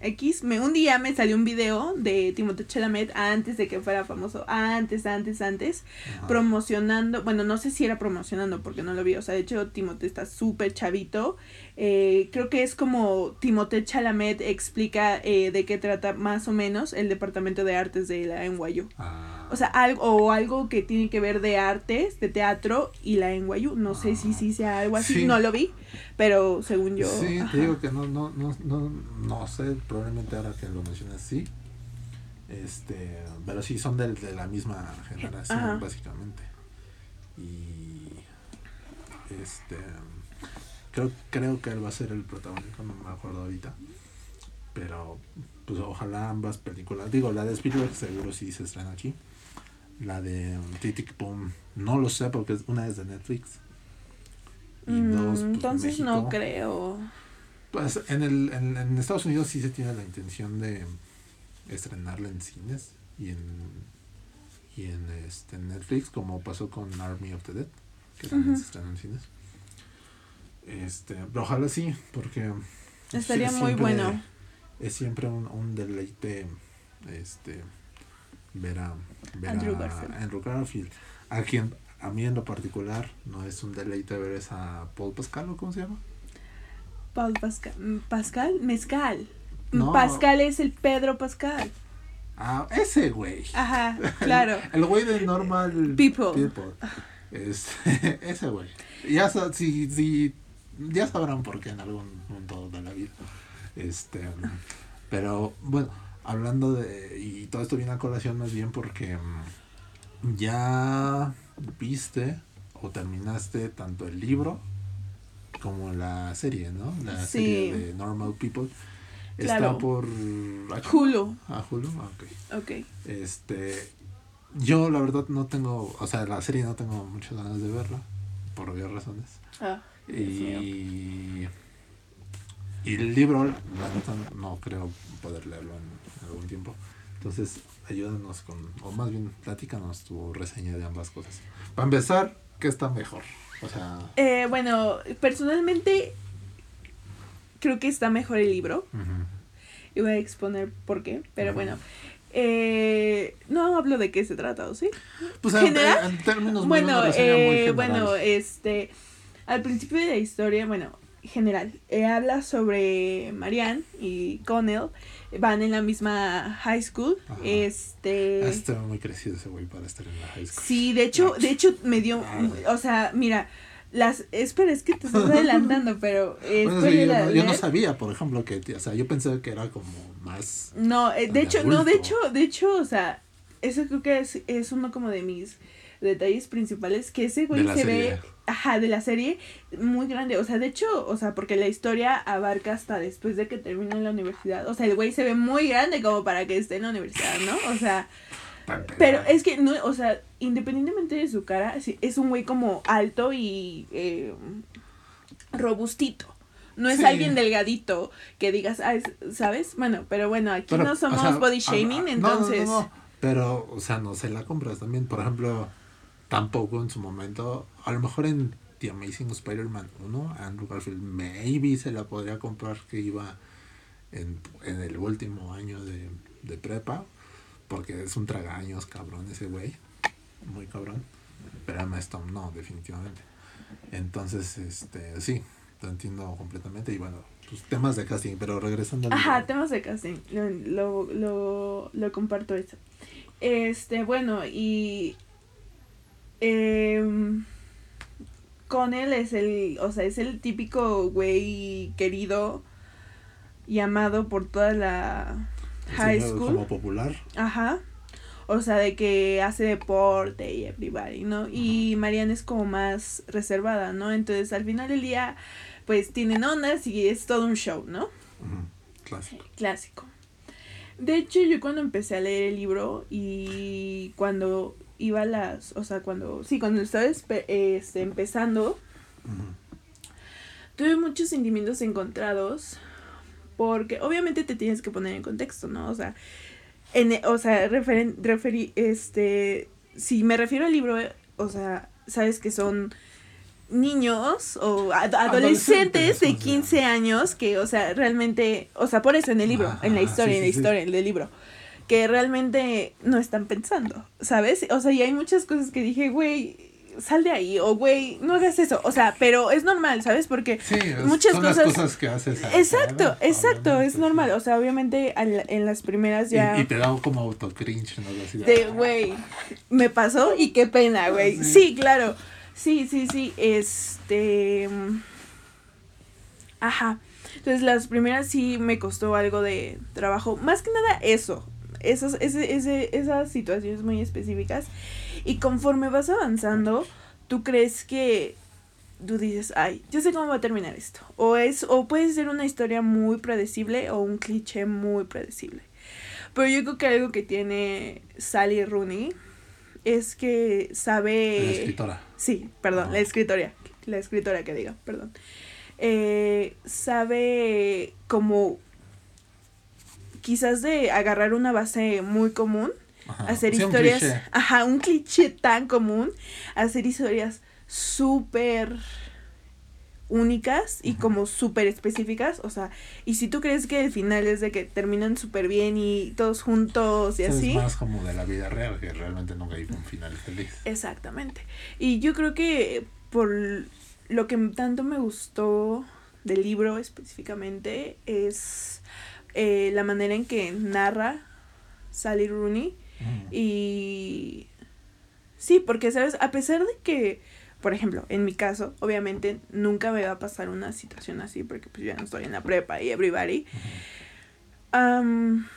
X, me, un día me salió un video de Timothée Chalamet antes de que fuera famoso, antes, antes, antes,
Ajá.
promocionando, bueno, no sé si era promocionando porque no lo vi, o sea, de hecho Timothée está súper chavito, eh, creo que es como Timothée Chalamet explica eh, de qué trata más o menos el departamento de artes de la NYU.
Ah,
O sea, algo, o algo que tiene que ver de artes, de teatro y la NYU. No sé si sí sea algo así,
Sí.
no lo vi, pero según yo.
sí,
ajá.
te digo que no, no, no, no, no sé, probablemente ahora que lo mencionas sí. Este, pero sí son del- de, la misma generación,
Ajá.
básicamente. Y este creo, creo que él va a ser el protagonista, no me acuerdo ahorita. Pero pues ojalá ambas películas, digo, la de Spielberg seguro sí se estrena aquí. La de um, Tic Boom, no lo sé porque es- una es de Netflix. Y
Mm,
dos, pues,
entonces no creo.
Pues en, el, en, en Estados Unidos sí se tiene la intención de estrenarla en cines y en, y en este, Netflix, como pasó con Army of the Dead, que también se estrenó en cines. Este, pero ojalá sí, porque
Estaría muy bueno.
Es siempre un, un deleite este ver a, ver
Andrew
a
Garfield.
Andrew Garfield. A quien a mí en lo particular no es un deleite ver esa Paul Pascal o cómo se llama.
Paul Pascal. mm, Pascal, Mezcal.
No.
Pascal es el Pedro Pascal.
Ah, ese güey.
Ajá, (laughs) claro.
El güey de Normal
People.
Este, (laughs) ese güey. Ya, si, si, ya sabrán por qué en algún punto de la vida. Este, pero bueno, hablando de, y todo esto viene a colación más bien porque mm, ya viste o terminaste tanto el libro como la serie, ¿no? La
Sí.
serie de Normal People.
Claro.
Está por...
Hulu.
Ah, Hulu, ah, ok.
Ok.
Este, yo la verdad no tengo, o sea, la serie no tengo muchas ganas de verla, por obvias razones.
Ah.
Y, y el libro, la neta, no creo poder leerlo en algún tiempo. Entonces, ayúdanos con, o más bien, platícanos tu reseña de ambas cosas. Para empezar, ¿qué está mejor? O sea,
Eh, bueno, personalmente creo que está mejor el libro. Y voy a exponer por qué, pero bueno. Eh, no hablo de qué se trata, ¿o sí?
pues en, términos muy-
Bueno,
muy
eh, bueno, este, al principio de la historia, bueno, general, eh, habla sobre Marianne y Connell, van en la misma high school,
Ajá.
este...
Está muy crecido ese güey para estar en la high school.
Sí, de hecho, de hecho me dio, o sea, mira, las, espera, es que te estás adelantando, (laughs) pero eh,
Bueno, sí, yo, no, yo no sabía, por ejemplo, que, o sea, yo pensé que era como más...
No, eh, de
de
hecho, no, de
adulto.
hecho, de hecho, o sea, eso creo que es, es uno como de mis detalles principales, que ese güey se
serie.
ve, ajá, de la serie, muy grande, o sea, de hecho, o sea, porque la historia abarca hasta después de que termina la universidad, o sea, el güey se ve muy grande como para que esté en la universidad, ¿no? O sea, pero es que, no, o sea, independientemente de su cara, sí, es un güey como alto y eh, robustito. No es
Sí.
alguien delgadito que digas, ah, es- ¿sabes? Bueno, pero bueno, aquí
Pero,
no
o
somos
sea,
body
ah,
shaming,
ah, no, no,
entonces...
no, Pero, o sea, no se la compras también. Por ejemplo, tampoco en su momento, a lo mejor en The Amazing Spider-Man 1, Andrew Garfield maybe se la podría comprar que iba en, en el último año de, de prepa, porque es un tragaños cabrón ese güey, muy cabrón. Pero Emma Stone no, definitivamente. Entonces, este, sí, lo entiendo completamente. Y bueno, pues temas de casting, pero regresando al
Ajá, temas de casting, lo, lo, lo, lo comparto eso. Este, bueno, y... em, con él es el, o sea, es el típico güey querido y amado por toda la high
señor
school.
Como popular.
Ajá. O sea, de que hace deporte y everybody, ¿no? Y Mariana es como más reservada, ¿no? Entonces, al final del día, pues tienen ondas y es todo un show, ¿no?
Ujú, Clásico.
Clásico. De hecho, yo cuando empecé a leer el libro y cuando iba a las, o sea, cuando, sí, cuando estaba este, empezando, tuve muchos sentimientos encontrados porque obviamente te tienes que poner en contexto, ¿no? O sea, en, o sea, referen, referi- este, si me refiero al libro, o sea, sabes que son niños o ad- adolescentes
Adolescentes,
de
o sea.
15 años que, o sea, realmente, o sea, por eso en el libro, en la historia,
sí,
en la
sí, sí.
historia, en el libro, que realmente no están pensando, ¿sabes? O sea, y hay muchas cosas que dije, güey, sal de ahí, o güey, no hagas eso, o sea, pero es normal, ¿sabes? Porque
Sí, es-
Muchas
son
cosas-
las cosas que haces.
Exacto, exacto,
obviamente,
es normal. O sea, obviamente al- en las primeras ya.
Y, y te da como autocringe, ¿no? Así
De, güey, me pasó y qué pena, güey.
Sí.
Sí, claro. Sí, sí, sí. Este. Ajá. Entonces, las primeras sí me costó algo de trabajo. Más que nada eso. Esos, ese, ese, esas situaciones muy específicas. Y conforme vas avanzando, tú crees que tú dices, ay, yo sé cómo va a terminar esto. O es, o puede ser una historia muy predecible o un cliché muy predecible. Pero yo creo que algo que tiene Sally Rooney es que sabe.
La escritora.
Sí, perdón, la escritora. La escritora que diga, perdón. Eh, sabe como quizás de agarrar una base muy común,
Ajá.
hacer
un
historias,
cliché.
ajá, un cliché tan común, hacer historias súper únicas y como súper específicas, o sea, y si tú crees que el final es de que terminan súper bien y todos juntos y
Eso
así,
Es más como de la vida real, que realmente nunca hay un final feliz.
Exactamente. Y yo creo que por lo que tanto me gustó del libro específicamente es eh, la manera en que narra Sally Rooney.
Ujú.
Y sí, porque, ¿sabes? A pesar de que, por ejemplo, en mi caso, obviamente nunca me va a pasar una situación así porque pues ya no estoy en la prepa y everybody. am,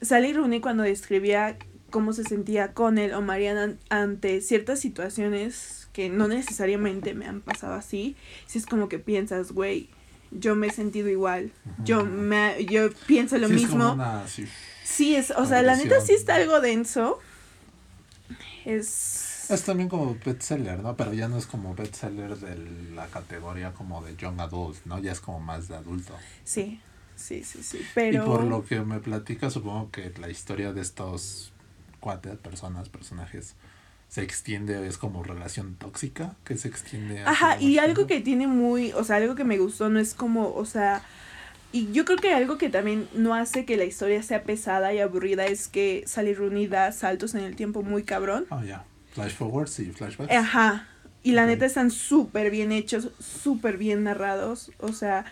Sally Rooney cuando describía cómo se sentía con él o Mariana ante ciertas situaciones que no necesariamente me han pasado así, si es como que piensas, güey, yo me he sentido igual, yo me yo pienso lo
Sí, es
mismo.
como una, sí,
Sí, es, o sea, la neta sí está algo denso. Es...
Es también como bestseller, ¿no? Pero ya no es como bestseller de la categoría como de young adult, ¿no? Ya es como más de adulto.
Sí, sí, sí, sí. Pero...
Y por lo que me platica, supongo que la historia de estos cuatro personas, personajes, se extiende, es como relación tóxica, que se extiende.
Ajá, y algo que tiene muy, o sea, algo que me gustó no es como, o sea, y yo creo que algo que también no hace que la historia sea pesada y aburrida es que Sally Rooney da saltos en el tiempo muy cabrón.
Ah, ya. Flash forwards y flashbacks.
Ajá. Y la neta están súper bien hechos, súper bien narrados. O sea,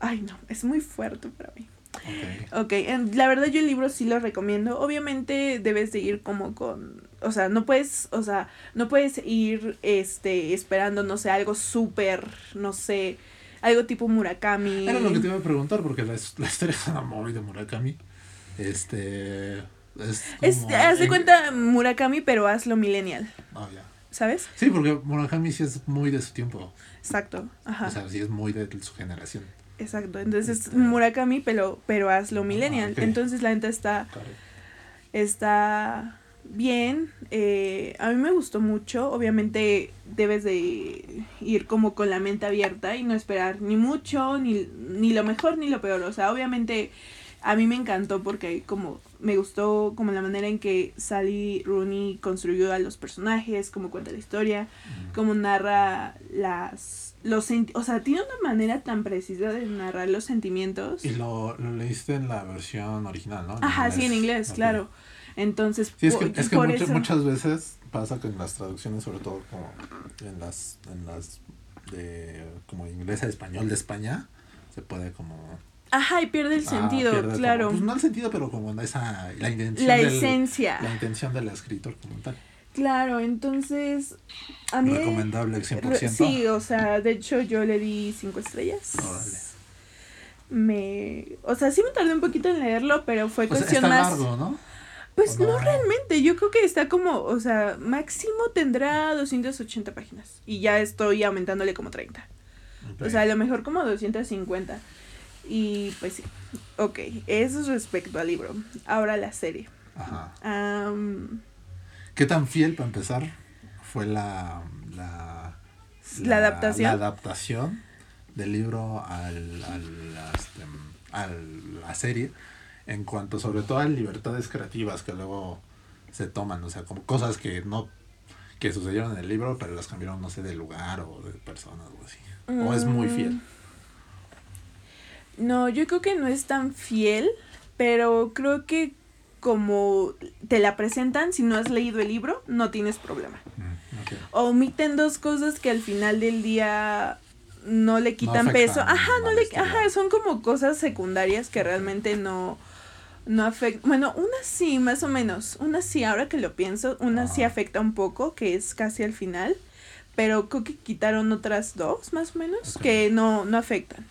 ay no, es muy fuerte para mí.
Ok.
Ok, la verdad yo el libro sí lo recomiendo. Obviamente debes de ir como con, o sea, no puedes, o sea, no puedes ir, este, esperando, no sé, algo súper, no sé, algo tipo Murakami.
Era lo que te iba a preguntar, porque la, la historia es muy de Murakami. Este. Es.
Es,
como
haz de
en-
cuenta Murakami, pero hazlo millennial,
Ah, ya.
¿sabes?
Sí, porque Murakami sí es muy de su tiempo.
Exacto, ajá.
O sea, sí es muy de su generación.
Exacto, entonces
Este-
Murakami, pero, pero hazlo millennial.
ok.
Entonces la neta está,
Claro.
está bien. eh, a mí me gustó mucho. Obviamente debes de ir como con la mente abierta y no esperar ni mucho, ni, ni lo mejor, ni lo peor. O sea, obviamente a mí me encantó porque como me gustó como la manera en que Sally Rooney construyó a los personajes, cómo cuenta la historia, cómo narra las... Los o sea, tiene una manera tan precisa de narrar los sentimientos.
Y lo, lo leíste en la versión original, ¿no?
Ajá, sí, en inglés, claro. Entonces,
Sí, es que, es que
por
mucho-
eso-
muchas veces pasa que en las traducciones, sobre todo como en las, en las de como inglés a español de España, se puede como
Ajá, y pierde el
ah,
sentido,
pierde como-
claro.
pues no el sentido, pero como esa la intención
la
del-
esencia.
la intención del escritor como tal.
Claro, entonces, a mí...
Recomendable al 100%.
Re- Sí, o sea, de hecho yo le di cinco estrellas.
Órale.
Me... O sea, sí me tardé un poquito en leerlo, pero fue
O sea,
cuestión
está
más...
largo, ¿no?
Pues
¿O
no
no?
realmente, yo creo que está como, o sea, máximo tendrá 280 páginas. Y ya estoy aumentándole como 30. O sea, a lo mejor como 250. Y pues sí. Ok, eso es respecto al libro. Ahora la serie.
Ajá.
Am,
¿Qué tan fiel, para empezar, fue la, la,
¿La adaptación?
La adaptación del libro al, al, este, a la serie, en cuanto sobre todo a libertades creativas que luego se toman, o sea, como cosas que no que sucedieron en el libro, pero las cambiaron, no sé, de lugar o de persona o así. O es muy
Mm.
fiel.
No, yo creo que no es tan fiel, pero creo que como te la presentan, si no has leído el libro, no tienes problema.
Mm.
Omiten dos cosas que al final del día no le quitan peso. Ajá, no le, ajá, son como cosas secundarias que realmente no, no afectan. Bueno, una sí, más o menos. Una sí, ahora que lo pienso, una sí
Ajá.
afecta un poco, que es casi al final. Pero creo que quitaron otras dos, más o menos, que no, no afectan.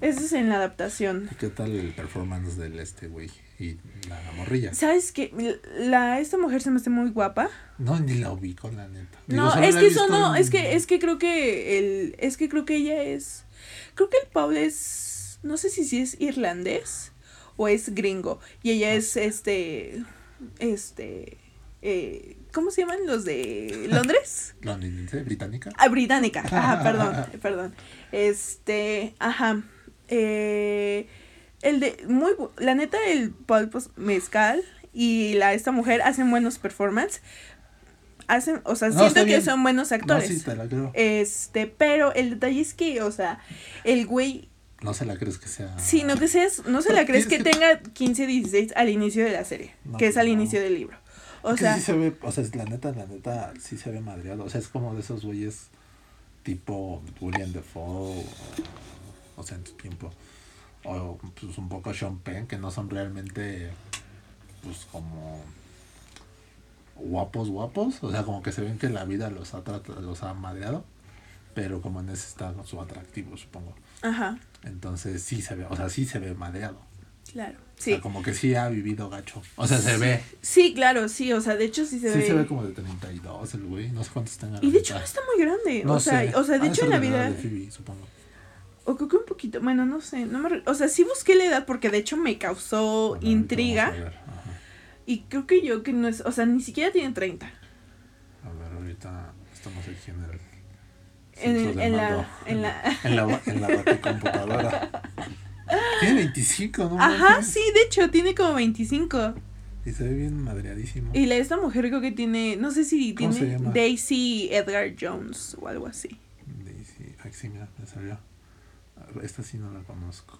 Eso es en la adaptación.
¿Y ¿Qué tal el performance del este güey y la morrilla?
¿Sabes qué? La, esta mujer se me hace muy guapa.
No, ni la ubico, la neta. Digo,
No, es que eso no,
en-
es que, es que creo que el, es que creo que ella es, creo que el Paul es, no sé si, si es irlandés o es gringo y ella es este, este, eh, ¿cómo se llaman los de Londres? (laughs)
londinense, británica.
Ah, británica, ajá, (laughs) perdón, perdón, este, ajá, eh, el de, muy, la neta el Paul pues, Mezcal y la, esta mujer hacen buenos performances, hacen, o sea,
No,
siento que
bien.
son buenos actores.
No, sí, te la creo.
Este, pero el detalle es que, o sea, el güey,
No se la crees que sea.
si no que seas, no se la (laughs) crees que tenga 15, 16 al inicio de la serie,
No,
que es al
no.
inicio del libro. O sea,
sí se ve, o sea, es la neta, la neta, sí se ve madreado. O sea, es como de esos güeyes tipo William Defoe, o, o sea, en su tiempo. O pues un poco Sean Penn, que no son realmente, pues como guapos, guapos. O sea, como que se ven que la vida los ha, los ha madreado. Pero como en ese está su atractivo, supongo.
Ajá.
Entonces sí se ve, o sea, sí se ve madreado.
Claro.
O
Sí.
sea, como que sí ha vivido gacho. O sea, se ve.
Sí, claro, sí, o sea, de hecho sí se
sí
ve.
se ve como de 32 el güey. No sé cuántos tenga.
Y de hecho no está muy grande.
No
o sea,
sé.
o sea, de
Ha
hecho en la vida
de Phoebe, supongo.
o creo que un poquito, bueno, no sé, no me, re- o sea, sí busqué la edad porque de hecho me causó
Bueno,
intriga y creo que yo que no es, o sea, ni siquiera tiene 30.
A ver, ahorita estamos en el.
En, la en la (laughs)
En la, en la baticomputadora. (laughs) Tiene 25, ¿no?
Ajá, sí, de hecho tiene como 25.
Y se ve bien madreadísimo.
Y la esta mujer creo que tiene, no sé si
¿Cómo se
tiene
llama?
Daisy Edgar Jones o algo así.
Daisy. Ay, sí, mira, me salió. Esta sí no la conozco.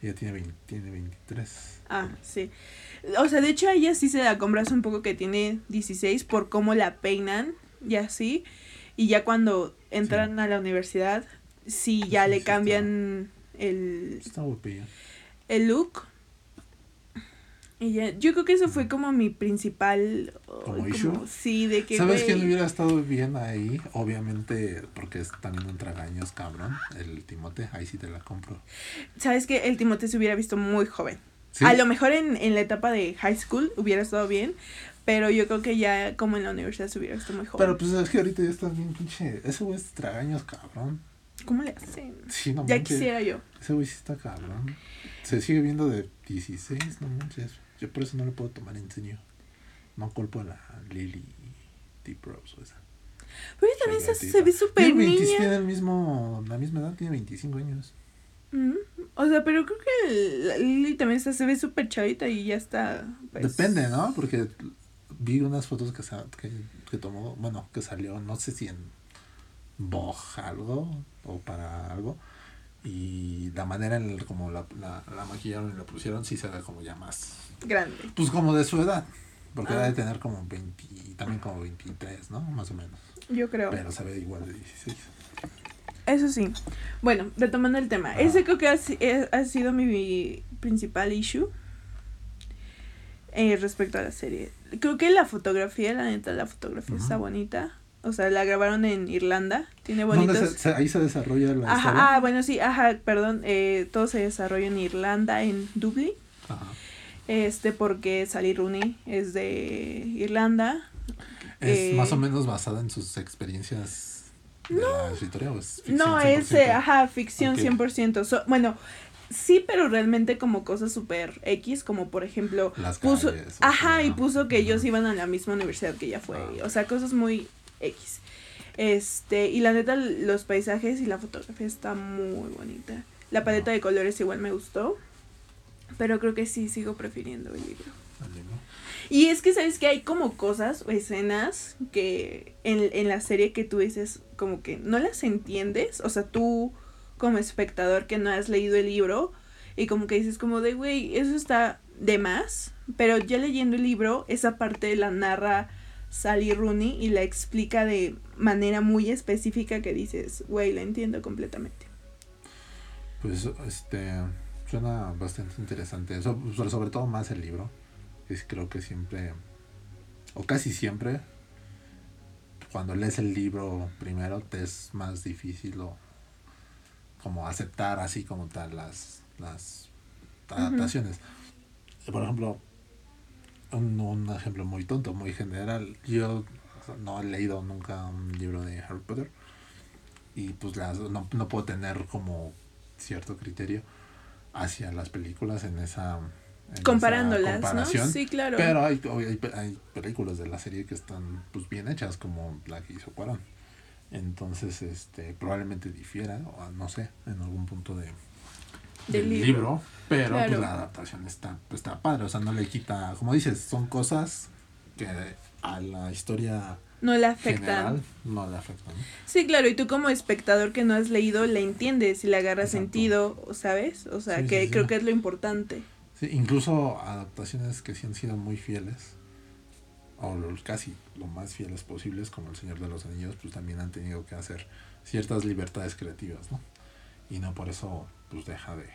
Ella tiene, 20 tiene 23.
Ah, sí. O sea, de hecho a ella sí se la compras un poco que tiene 16 por cómo la peinan y así. Y ya cuando entran a la universidad, sí ya
Sí,
le cambian el,
Está
el look. Y ya, yo creo que eso fue como mi principal...
¿Como issue?
sí, de que...
¿Sabes quién hubiera estado bien ahí? Obviamente, porque es también un tragaños, cabrón. El Timote, ahí sí te la compro.
¿Sabes que El Timote se hubiera visto muy joven.
¿Sí?
A lo mejor en, en la etapa de high school hubiera estado bien, pero yo creo que ya como en la universidad se hubiera visto muy joven.
Pero pues es que ahorita ya estás bien pinche. Ese güey es tragaños, cabrón.
¿Cómo le hacen?
Sí, no
Ya
manches.
quisiera yo.
Ese güey sí está cabrón. Se sigue viendo de 16, no manches. Yo por eso no lo puedo tomar en serio. No culpo a la Lily Deep Rose o esa.
Pero ella también se, se ve súper
Tiene 20
niña.
Tiene el mismo, la misma edad, tiene 25 años.
Mm, O sea, pero creo que Lily también está- se ve súper chavita y ya está. pues,
Depende, ¿no? Porque vi unas fotos que, que, que tomó, bueno, que salió, no sé si en Vogue algo o para algo. Y la manera en el, como la, la, la maquillaron y la pusieron, sí se ve como ya más.
Grande.
Pues como de su edad. Porque
Ah.
debe tener como 20, también como 23, ¿no? Más o menos.
Yo creo.
Pero se ve igual de 16.
Eso sí. Bueno, retomando el tema.
Ah.
Ese creo que ha, eh, ha sido mi, mi principal issue eh, respecto a la serie. Creo que la fotografía, la neta, la fotografía
Ujú.
está bonita. O sea, la grabaron en Irlanda. Tiene
¿Dónde
bonitos.
se- se- ahí se desarrolla la historia?
Ajá, ah, bueno, sí, ajá, perdón. Eh, todo se desarrolla en Irlanda, en Dublín.
Ajá.
Este, porque Sally Rooney es de Irlanda.
¿Es
Eh,
más o menos basada en sus experiencias de la escritoria o es ficción
No, es,
100%?
eh, ajá, ficción
Ok.
100%. So- bueno, sí, pero realmente como cosas súper X, como por ejemplo,
Las
puso,
calles,
ajá, y puso que ellos iban a la misma universidad que ella fue,
Ah.
o sea, cosas muy X. Este, y la neta, los paisajes y la fotografía está muy bonita. La paleta
Ah.
de colores igual me gustó, pero creo que sí sigo prefiriendo el libro. Y es que, ¿sabes que Hay como cosas o escenas que en, en la serie que tú dices como que no las entiendes. O sea, tú como espectador que no has leído el libro y como que dices como de, güey, eso está de más. Pero ya leyendo el libro, esa parte la narra Sally Rooney y la explica de manera muy específica que dices, güey, la entiendo completamente.
Pues este suena bastante interesante. So- sobre, sobre todo más el libro. Es creo que siempre, o casi siempre, cuando lees el libro primero te es más difícil o como aceptar así como tal las, las adaptaciones. Por ejemplo, un, un ejemplo muy tonto, muy general. Yo no he leído nunca un libro de Harry Potter y pues las, no, no puedo tener como cierto criterio hacia las películas en esa en esa
Comparándolas, ¿no? Sí, claro.
Pero hay, hay, hay películas de la serie que están pues bien hechas como la que hizo Cuarón. Entonces, este, probablemente difiera, o no sé, en algún punto de,
Del
del
libro.
libro, pero
Claro.
pues la adaptación está, pues, está padre, o sea, no le quita, como dices, son cosas que a la historia
no le afectan.
general no le afectan.
Sí, claro, y tú como espectador que no has leído, le entiendes y le agarras
Exacto.
sentido, ¿sabes? O sea,
Sí,
que
sí, sí.
creo que es lo importante.
Sí, incluso adaptaciones que sí han sido muy fieles, o casi lo más fieles posibles, como El Señor de los Anillos, pues también han tenido que hacer ciertas libertades creativas, ¿no? Y no por eso, pues deja de,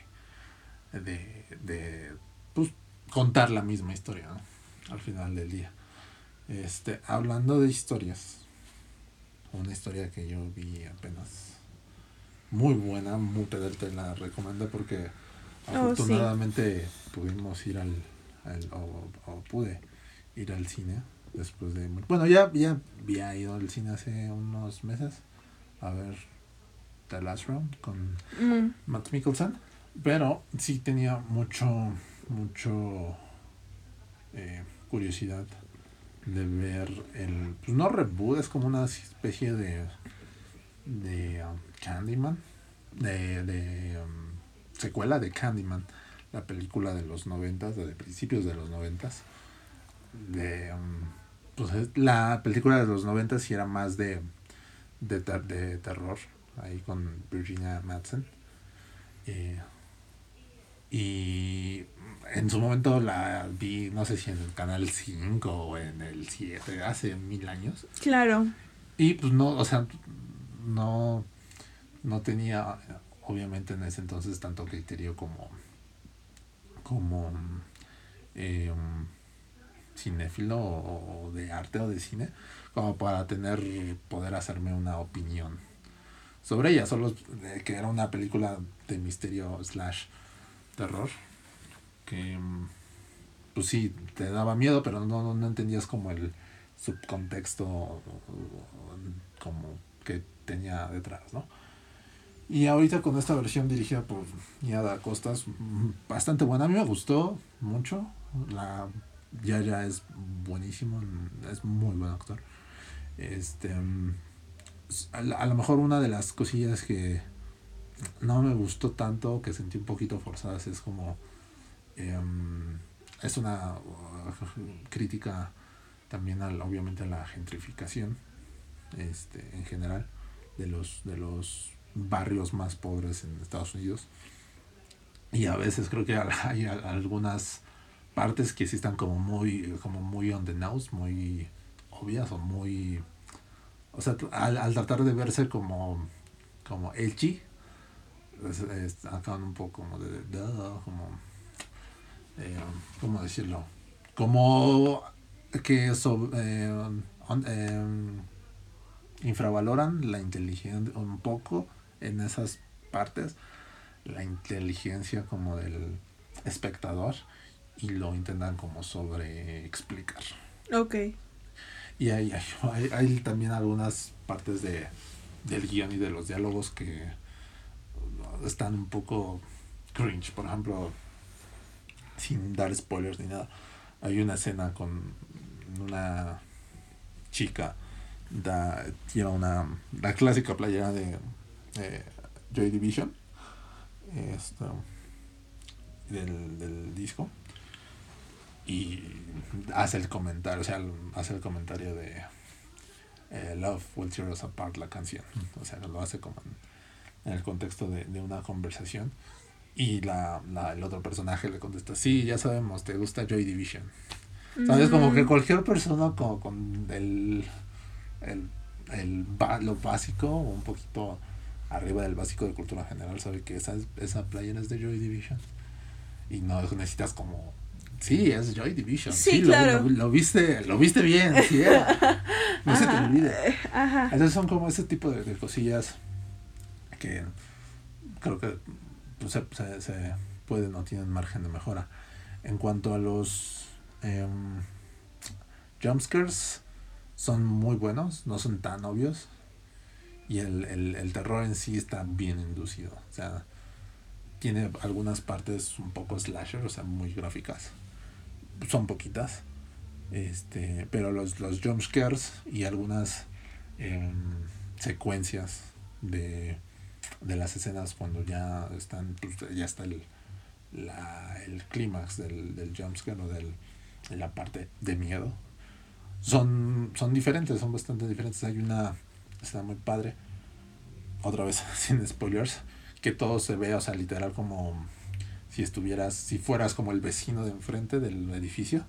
de, de pues, contar la misma historia, ¿no? Al final del día. Este, hablando de historias, una historia que yo vi apenas muy buena, muy te la recomiendo porque
Oh,
Afortunadamente pudimos ir al, al o, pude ir al cine después de bueno ya ya había ido al cine hace unos meses a ver The Last Round con
Mm,
Matt Mikkelsen pero sí tenía mucho mucho eh, curiosidad de ver el pues no reboot es como una especie de de um, Candyman de, de um, secuela de Candyman la película de los noventas de principios de los noventas de um, pues es- la película de los noventas sí era más de de, ter- de terror ahí con Virginia Madsen Eh, y en su momento la vi no sé si en el canal 5 o en el 7 hace mil años
claro.
y pues no, o sea, no, no tenía, obviamente en ese entonces, tanto criterio como, como eh, cinéfilo o, de arte o de cine, como para tener, poder hacerme una opinión sobre ella, solo que era una película de misterio slash terror, que mm, pues sí, te daba miedo, pero no, no, entendías como el subcontexto como que tenía detrás, ¿no? Y ahorita con esta versión dirigida por Niada Costas, mm, bastante buena. A mí me gustó mucho. La Yaya es buenísimo, es muy buen actor. Este, mm, a, a lo mejor una de las cosillas que no me gustó tanto, que sentí un poquito forzadas, es como em, es una uh, crítica también al, obviamente a la gentrificación este en general de los de los barrios más pobres en Estados Unidos y a veces creo que hay algunas partes que sí están como muy como muy on the nose muy obvias o muy o sea al, al tratar de verse como como edgy es, acaban un poco como de, de- como eh, cómo decirlo como que eh, eh, infravaloran la inteligencia un poco en esas partes la inteligencia como del espectador y lo intentan como sobre explicar
Ok.
y hay, hay, hay- también algunas partes de, del guion y de los diálogos que están un poco cringe. Por ejemplo, sin dar spoilers ni nada, hay una escena con una chica, da, lleva una, la clásica playera de eh, Joy Division, esto, del, del disco y hace el comentario, o sea, hace el comentario de eh, Love Will Tear Us Apart, la canción. O sea, lo hace como en, en el contexto de, de una conversación. Y la, la- el otro personaje le contesta, sí, ya sabemos, te gusta Joy Division. ¿Sabes? Como que
Mm,
cualquier persona como con el, el, el lo básico, un poquito arriba del básico de cultura general, sabe que esa, es- esa playera es de Joy Division. Y no necesitas como... Sí, es Joy Division.
Sí,
lo-
claro.
Lo, lo viste, lo viste bien, sí era. (laughs) No se te
Ajá.
olvide.
Ajá.
Entonces son como ese tipo de, de cosillas que creo que pues, se, se, se pueden o tienen margen de mejora. En cuanto a los em, jumpscares, son muy buenos, no son tan obvios. Y el, el, el terror en sí está bien inducido. O sea, tiene algunas partes un poco slasher, o sea, muy gráficas. Son poquitas. Este, pero los, los jumpscares y algunas em, secuencias de, de las escenas cuando ya están pues, ya está el la, el clímax del, del jumpscare o del, de la parte de miedo son son diferentes son bastante diferentes hay una está muy padre otra vez (laughs) sin spoilers que todo se ve o sea literal como si estuvieras si fueras como el vecino de enfrente del edificio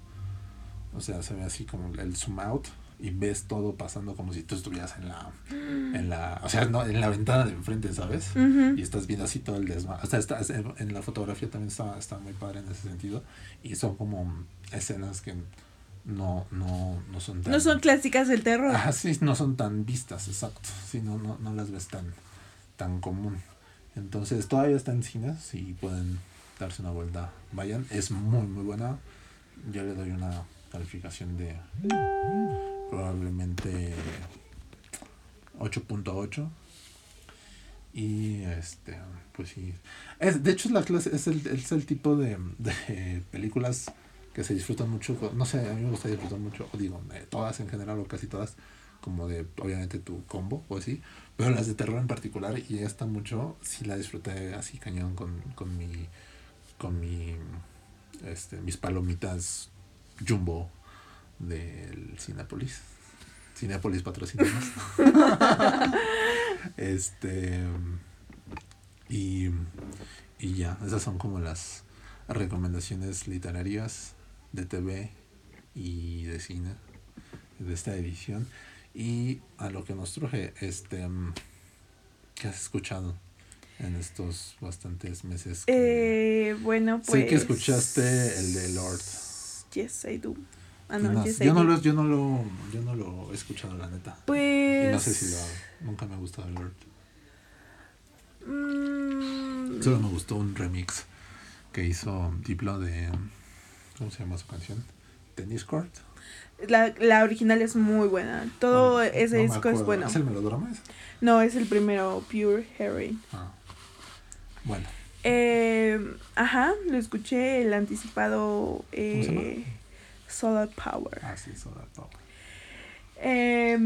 o sea se ve así como el zoom out y ves todo pasando como si tú estuvieras en la en la o sea no en la ventana de enfrente sabes y estás viendo así todo el desmadre. O sea, está, en, en la fotografía también está, está muy padre en ese sentido. Y son como escenas que no, no, no son tan.
No son clásicas del terror.
Ajá, sí, no son tan vistas, exacto. Sí, no, no, no las ves tan, tan común. Entonces, todavía está en cines y pueden darse una vuelta, vayan. Es muy, muy buena. Yo le doy una calificación de probablemente 8.8. Y este, pues sí. Es, de hecho, es la clase, es el, es el tipo de, de películas que se disfrutan mucho. No sé, a mí me gusta disfrutar mucho, o digo, eh, todas en general o casi todas, como de obviamente tu combo o así. Pero las de terror en particular, y esta mucho, sí la disfruté así cañón con, con mi. Con mi. Este, mis palomitas jumbo del Cinepolis. Cinepolis patrocina (laughs) este. Y, y ya, esas son como las recomendaciones literarias de TV y de cine de esta edición. Y a lo que nos truje, este, ¿qué has escuchado en estos bastantes meses?
Eh, bueno, pues.
Sé que pues escuchaste el de Lord.
Yes, I do.
Ah, no, yo, no lo, yo, no lo, yo no lo he escuchado, la neta.
Pues.
Y no sé si lo. Nunca me ha gustado el Lord.
Mm.
Solo me gustó un remix que hizo Diplo de. ¿Cómo se llama su canción? Tennis Court.
La, la original es muy buena. Todo ese disco es bueno.
¿Es el melodrama ese?
No, es el primero, Pure Harry.
Ah. Bueno.
Eh, ajá, lo escuché, el anticipado eh, Solar Power.
Ah, sí, Solar Power.
Eh,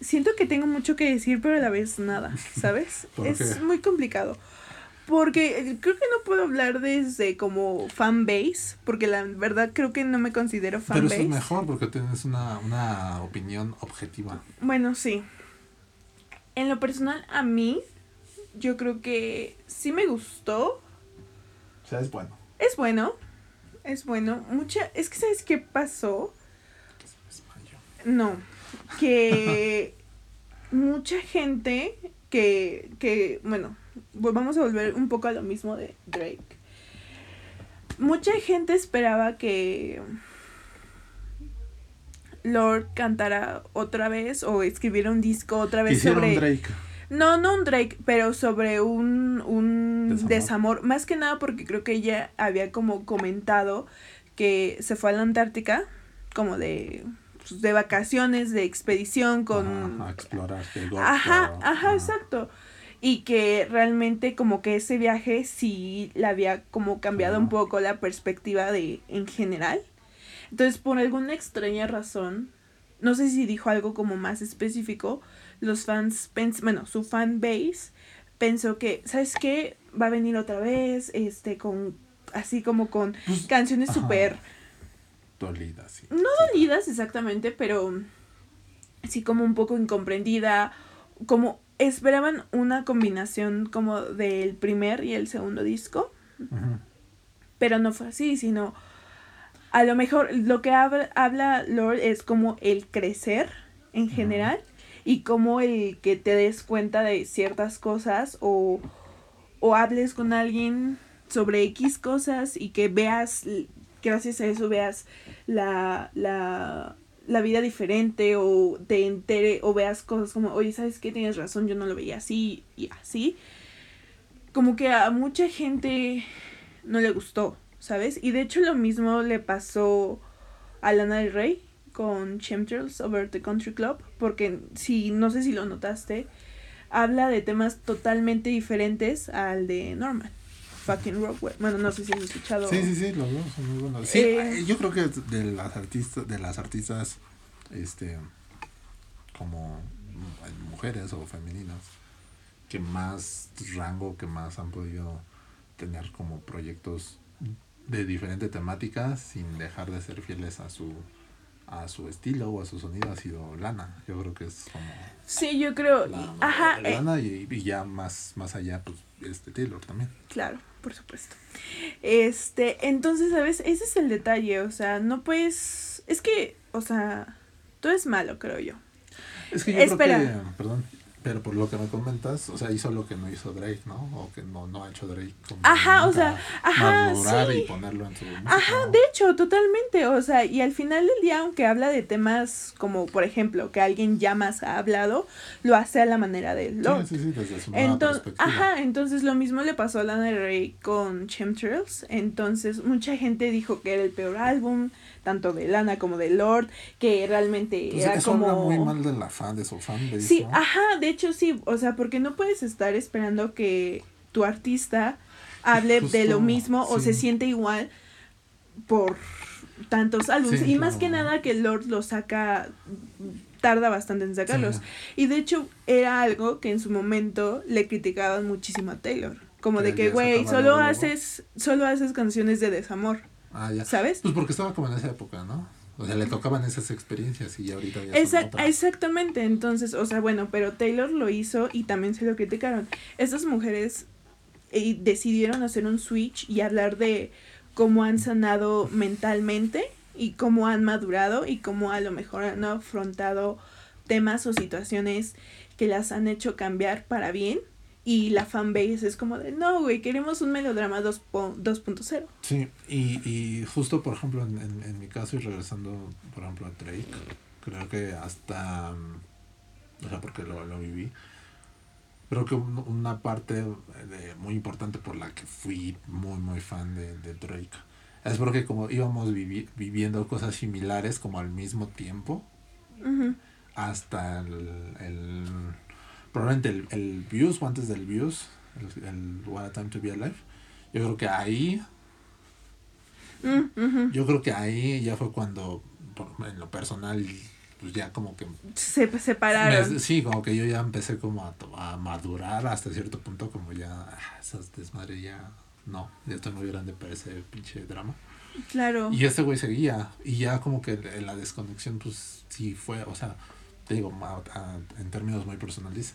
siento que tengo mucho que decir, pero a la vez nada, (laughs) ¿sabes? es muy complicado. Porque eh, creo que no puedo hablar desde como fan base, porque la verdad creo que no me considero fan
Pero
eso
es mejor porque tienes una, una opinión objetiva.
Bueno, sí. En lo personal, a mí, yo creo que sí me gustó.
O sea, es bueno.
Es bueno. Es bueno. Mucha. Es que, ¿sabes qué pasó? No. Que (laughs) mucha gente que, que, bueno, vamos a volver un poco a lo mismo de Drake. Mucha gente esperaba que Lord cantara otra vez o escribiera un disco otra vez sobre
Drake.
No, no un Drake, pero sobre un, un desamor. Más que nada porque creo que ella había como comentado que se fue a la Antártica como de pues, de vacaciones, de expedición con...
Ajá, explorar.
Ajá, ajá, exacto y que realmente como que ese viaje sí le había como cambiado un poco la perspectiva de en general. Entonces, por alguna extraña razón, no sé si dijo algo como más específico, los fans, bueno, su fan base pensó que, ¿sabes qué? Va a venir otra vez, este, con, así como con pues, canciones súper...
Dolidas, sí.
No dolidas exactamente, pero sí como un poco incomprendida, como esperaban una combinación como del primer y el segundo disco, pero no fue así, sino a lo mejor lo que habla, Lord es como el crecer en general y como el que te des cuenta de ciertas cosas o, o hables con alguien sobre X cosas y que veas, gracias a eso veas la, la la vida diferente o te entere o veas cosas como, oye, ¿sabes qué? Tienes razón, yo no lo veía así y así. Como que a mucha gente no le gustó, ¿sabes? Y de hecho lo mismo le pasó a Lana del Rey con Chemtrails Over the Country Club, porque si no sé si lo notaste, habla de temas totalmente diferentes al de Norman fucking Rockwell. Bueno, no sé si has escuchado.
Sí, sí, sí, los dos son muy buenos. Sí, eh, yo creo que de las artistas, de las artistas, este, como mujeres o femeninas, que más rango, que más han podido tener como proyectos de diferente temática sin dejar de ser fieles a su a su estilo o a su sonido ha sido Lana. Yo creo que es como
Sí, yo creo, ajá,
eh. Lana y, y, ya más más allá pues este Taylor también.
Claro por supuesto. Este, entonces, ¿sabes? Ese es el detalle, o sea, no puedes, es que, o sea, todo es malo, creo yo.
Es que yo Espera. creo que, perdón, Pero por lo que me comentas, o sea, hizo lo que no hizo Drake, ¿no? O que no, no ha hecho Drake. Como
Ajá, o sea, ajá, sí.
y ponerlo en su música,
Ajá,
¿no?
de hecho, totalmente. O sea, y al final del día, aunque habla de temas como, por ejemplo, que alguien ya más ha hablado, lo hace a la manera de Lord.
Sí, sí, sí, desde su
Entonces, ajá, entonces lo mismo le pasó a Lana Del Rey con Chemtrails. Entonces, mucha gente dijo que era el peor álbum, tanto de Lana como de Lord, que realmente
Pues
era
eso
como
habla muy mal de la fan, de su fan.
Sí, ajá, de hecho sí, o sea, porque no puedes estar esperando que tu artista hable de lo mismo o se siente igual por tantos álbumes.
Sí,
y más
claro.
que nada que Lord lo saca, tarda bastante en sacarlos.
Sí.
Y de hecho era algo que en su momento le criticaban muchísimo a Taylor. Como
Que
de que, güey, solo haces, solo haces canciones de desamor,
Ah, ya.
¿sabes?
Pues porque estaba como en esa época, ¿no? O sea, le tocaban esas experiencias y ya ahorita ya
Exact- exactamente, entonces, o sea, bueno, pero Taylor lo hizo y también se lo criticaron. Estas mujeres eh, decidieron hacer un switch y hablar de cómo han sanado mentalmente y cómo han madurado y cómo a lo mejor han afrontado temas o situaciones que las han hecho cambiar para bien. Y la fanbase es como de, no, güey, queremos un melodrama 2 po- 2.0.
Sí, y, y justo, por ejemplo, en, en, en mi caso, y regresando, por ejemplo, a Drake, creo que hasta, mm, o sea, porque lo, lo viví, creo que un- una parte de, muy importante por la que fui muy, muy fan de, de Drake, es porque como íbamos vivi- viviendo cosas similares como al mismo tiempo, hasta el, el probablemente el, el Views o antes del Views, el, el What a Time to Be Alive, yo creo que ahí
Mm,
yo creo que ahí ya fue cuando, en lo personal, pues ya como que...
Se separaron.
me- sí, como que yo ya empecé como a, a madurar hasta cierto punto, como ya, ah, esas desmadre ya, no, ya estoy muy grande para ese pinche drama.
Claro.
Y ese güey seguía, y ya como que la desconexión, pues sí fue, o sea, te digo, a- en términos muy personales,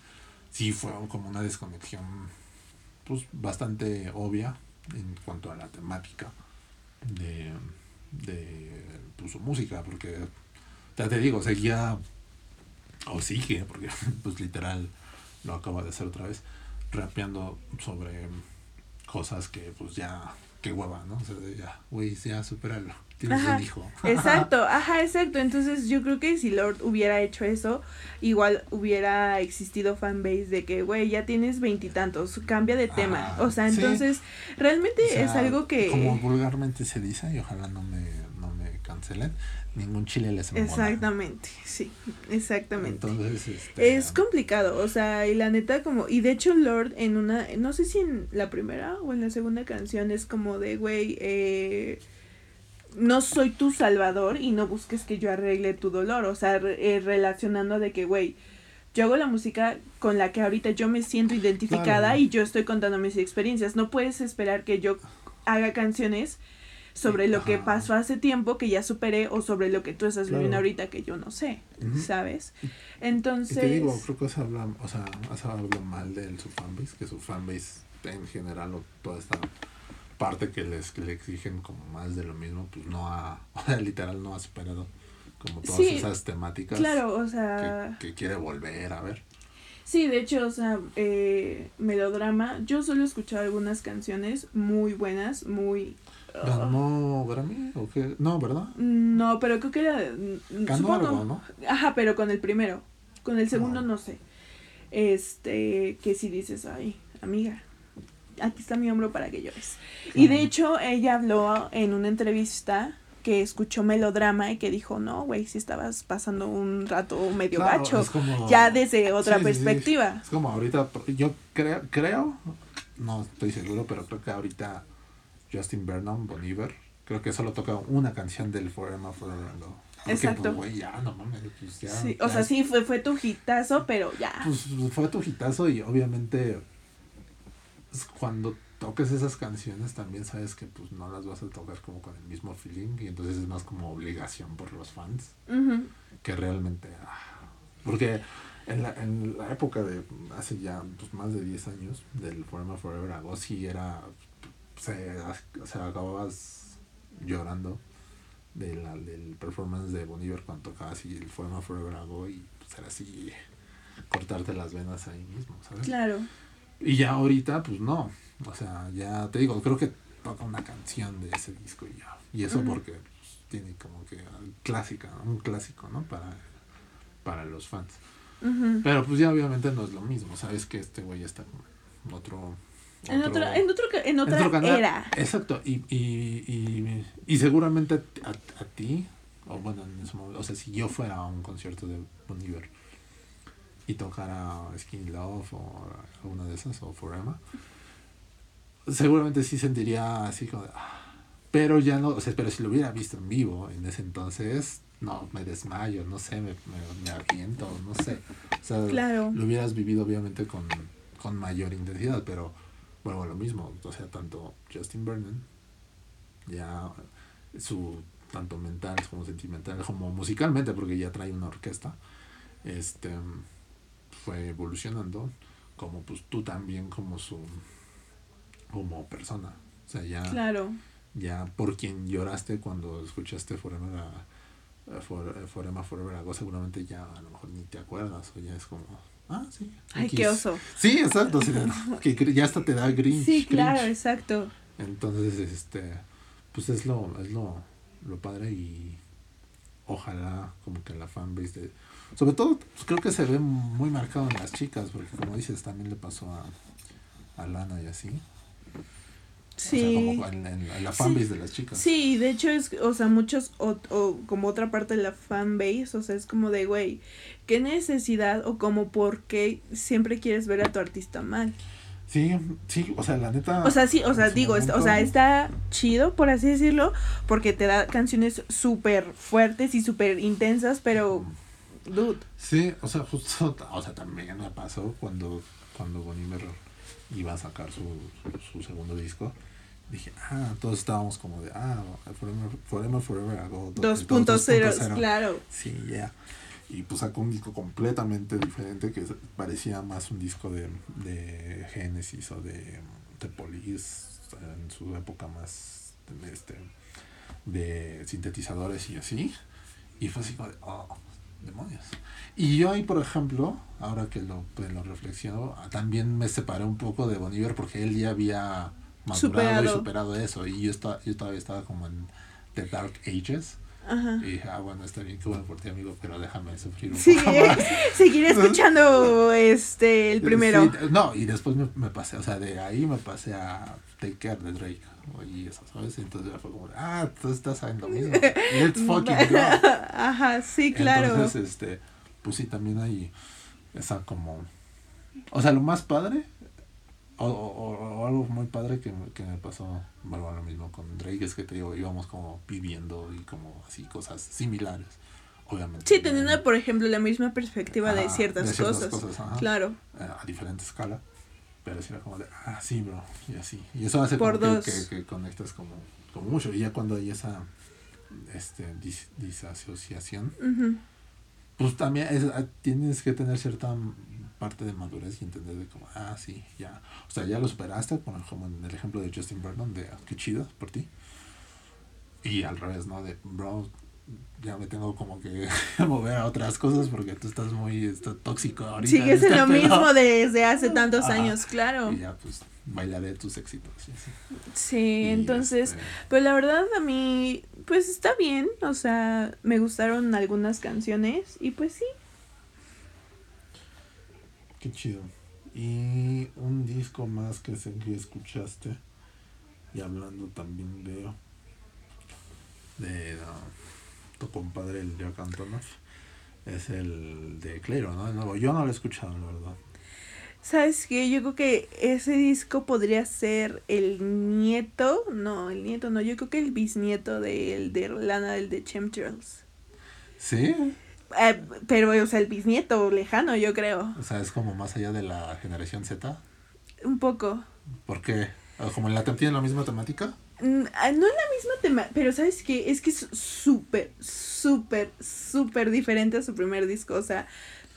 sí fue como una desconexión, pues bastante obvia en cuanto a la temática de, de pues, su música, porque ya te digo, seguía, o sigue, porque (laughs) pues literal lo acaba de hacer otra vez, rapeando sobre cosas que pues ya, qué hueva, ¿no? O sea, ya, güey, ya supéralo, tienes
Ajá,
un hijo. (laughs)
Exacto, ajá, exacto. Entonces yo creo que si Lord hubiera hecho eso, igual hubiera existido fanbase de que, güey, ya tienes veintitantos, cambia de tema.
Ajá,
o sea,
sí.
entonces realmente
O sea,
es algo que...
Como vulgarmente se dice, y ojalá no me, no me cancelen, ningún chile les embona.
Exactamente, sí, exactamente.
Entonces, este,
Es complicado, o sea, y la neta como, y de hecho Lord en una, no sé si en la primera o en la segunda canción es como de, güey, eh, no soy tu salvador y no busques que yo arregle tu dolor, o sea, re- eh, relacionando de que, güey, yo hago la música con la que ahorita yo me siento identificada
Claro.
y yo estoy contando mis experiencias, no puedes esperar que yo haga canciones sobre lo que pasó hace tiempo que ya superé o sobre lo que tú estás viviendo
Claro.
ahorita que yo no sé. ¿sabes?
Y
Entonces,
te digo, creo que se habla, o sea, se habla mal de su fanbase, que su fanbase en general o toda esta parte que les que le exigen como más de lo mismo, pues no ha, (laughs) literal no ha superado como todas
Sí,
esas temáticas
claro, o sea,
que, que quiere volver a ver.
sí, de hecho, o sea, eh, melodrama, yo solo he escuchado algunas canciones muy buenas, muy... ah,
¿Ganó Grammy o qué? No, ¿verdad?
no, pero creo que era... mm,
Ganó
supongo-
algo, ¿no?
Ajá, pero con el primero, con el segundo
No.
no sé. Este, que si dices, ay, amiga, aquí está mi hombro para que llores. Y de hecho, ella habló en una entrevista que escuchó melodrama y que dijo, no, güey, si estabas pasando un rato medio
Claro,
gacho.
es como-
Ya desde otra
Sí, sí, sí.
perspectiva.
Es como ahorita, yo creo, creo, no estoy seguro, pero creo que ahorita Justin Vernon, Boniver, creo que solo toca una canción del Forever Forever. Porque,
Exacto.
Pues, güey, ya, no mames, pues ya.
Sí, o sea, sí, fue, fue tu hitazo, pero ya.
Pues fue tu hitazo y obviamente pues, cuando toques esas canciones también sabes que pues no las vas a tocar como con el mismo feeling y entonces es más como obligación por los fans que realmente ah, porque en la, en la época de hace ya pues, más de 10 años del Forever Forever a Go, sí era se, o sea, acababas llorando de la, del performance de Boniver cuando tocaba así el Forever Forever a Go y pues era así cortarte las venas ahí mismo, ¿sabes?
Claro.
Y ya ahorita, pues no. O sea, ya te digo, creo que toca una canción de ese disco y ya. Y eso porque pues, tiene como que clásica, un clásico, ¿no? Para, para los fans. Pero pues ya obviamente no es lo mismo, sabes que este güey está como en otro...
En,
otro-
otra, en, otro, ca- en otra era.
Exacto, y, y, y, y seguramente a, a ti, o bueno, en ese momento, o sea, si yo fuera a un concierto de Bon Iver y tocara Skin Love o alguna de esas, o Forever, seguramente sí sentiría así como de, "Ah", pero ya no, o sea, pero si lo hubiera visto en vivo en ese entonces, no, me desmayo, no sé, me, me, me aviento, no sé. O sea,
Claro.
lo hubieras vivido obviamente con, con mayor intensidad, pero bueno, lo mismo, o sea, tanto Justin Vernon, ya su tanto mental como sentimental, como musicalmente, porque ya trae una orquesta, este fue evolucionando, como pues tú también como su como persona. O sea, ya,
Claro.
ya por quien lloraste cuando escuchaste Forever a, a For- a Forever Forever Ago, seguramente ya a lo mejor ni te acuerdas, o ya es como, ah, sí.
Ay,
X".
qué oso.
Sí, exacto, sí, (laughs) que ya hasta te da grinch.
Sí, claro,
cringe.
exacto.
Entonces, este, pues es lo, es lo, lo padre y ojalá como que la fanbase de, sobre todo pues creo que se ve muy marcado en las chicas, porque como dices, también le pasó a, a Lana y así. O sea,
Sí.
como en, en- en la fanbase de las chicas.
Sí, de hecho es, o sea, muchos, o, o como otra parte de la fanbase, o sea, es como de, güey, ¿qué necesidad o como por qué siempre quieres ver a tu artista mal?
Sí, sí, o sea, la neta.
O sea, sí, o sea, digo, está- o sea, está chido, por así decirlo, porque te da canciones súper fuertes y súper intensas, pero, dude,
Sí, o sea, justo, o sea, también me pasó cuando, cuando Bon Iver iba a sacar su, su, su segundo disco. Dije, ah, todos estábamos como de, ah, Forever, Forever, Forever, hago do-
2.0,
2.0.
claro.
Sí, ya. Y pues sacó un disco completamente diferente que parecía más un disco de, de Genesis o de, de Police en su época más este, de sintetizadores y así. Y fue así como de, oh, demonios. Y yo ahí, por ejemplo, ahora que lo, pues, lo reflexiono, también me separé un poco de Boniver porque él ya había madurado y
Superado.
superado eso. Y yo, estaba, yo todavía estaba como en The Dark Ages.
Ajá.
Y dije, ah, bueno, está bien, qué bueno por ti, amigo, pero déjame sufrir un
Sí,
poco (laughs) más.
seguir escuchando este, el primero.
Sí, no, y después me, me pasé, o sea, de ahí me pasé a Take Care de Drake. Y eso, ¿sabes? Entonces ya fue como, ah, tú estás en lo mismo. (laughs) Let's fucking go. (laughs)
Ajá, sí, claro.
Entonces, este, pues sí, también hay esa como, o sea, lo más padre, o, o- o algo muy padre que, que me pasó, bueno, lo mismo con Drake, es que te digo, íbamos como viviendo y como así cosas similares, obviamente.
Sí, teniendo, por ejemplo, la misma perspectiva de
Ajá,
ciertas,
de ciertas
cosas.
cosas.
Claro.
eh, a diferente escala, pero sí era como de, ah, sí, bro, y así. Y eso hace
Por
como que, que, que conectas como, como mucho, y ya cuando hay esa este, dis- disasociación, pues también es- ah, tienes que tener cierta parte de madurez y entender de como, ah, sí, ya. O sea, ya lo superaste, bueno, como en el ejemplo de Justin Vernon, de ah, qué chido por ti. Y al revés, ¿no? De, bro, ya me tengo como que (laughs) mover a otras cosas porque tú estás muy está tóxico ahorita.
Sigues en (laughs) lo
pedo".
mismo desde hace tantos años, claro.
Y ya, pues, bailaré tus éxitos.
Sí, entonces,
este,
pues la verdad a mí, pues está bien, o sea, me gustaron algunas canciones y pues sí.
Qué chido. Y un disco más que sé que escuchaste. Y hablando también de. de tu compadre, el Jack Antonoff. Es el de Clero, ¿no? El nuevo. Yo no lo he escuchado, la verdad.
¿Sabes qué? Yo creo que ese disco podría ser el nieto, no, el nieto no, yo creo que el bisnieto del de Lana del de Chemtrails.
¿Sí?
Eh, pero, o sea, el bisnieto lejano, yo creo.
O sea, es como más allá de la generación Z.
Un poco.
¿Por qué? ¿O ¿Como en la tiene la misma temática?
Mm, ah, No es la misma tema, pero ¿sabes qué? Es que es súper, súper, súper diferente a su primer disco. O sea,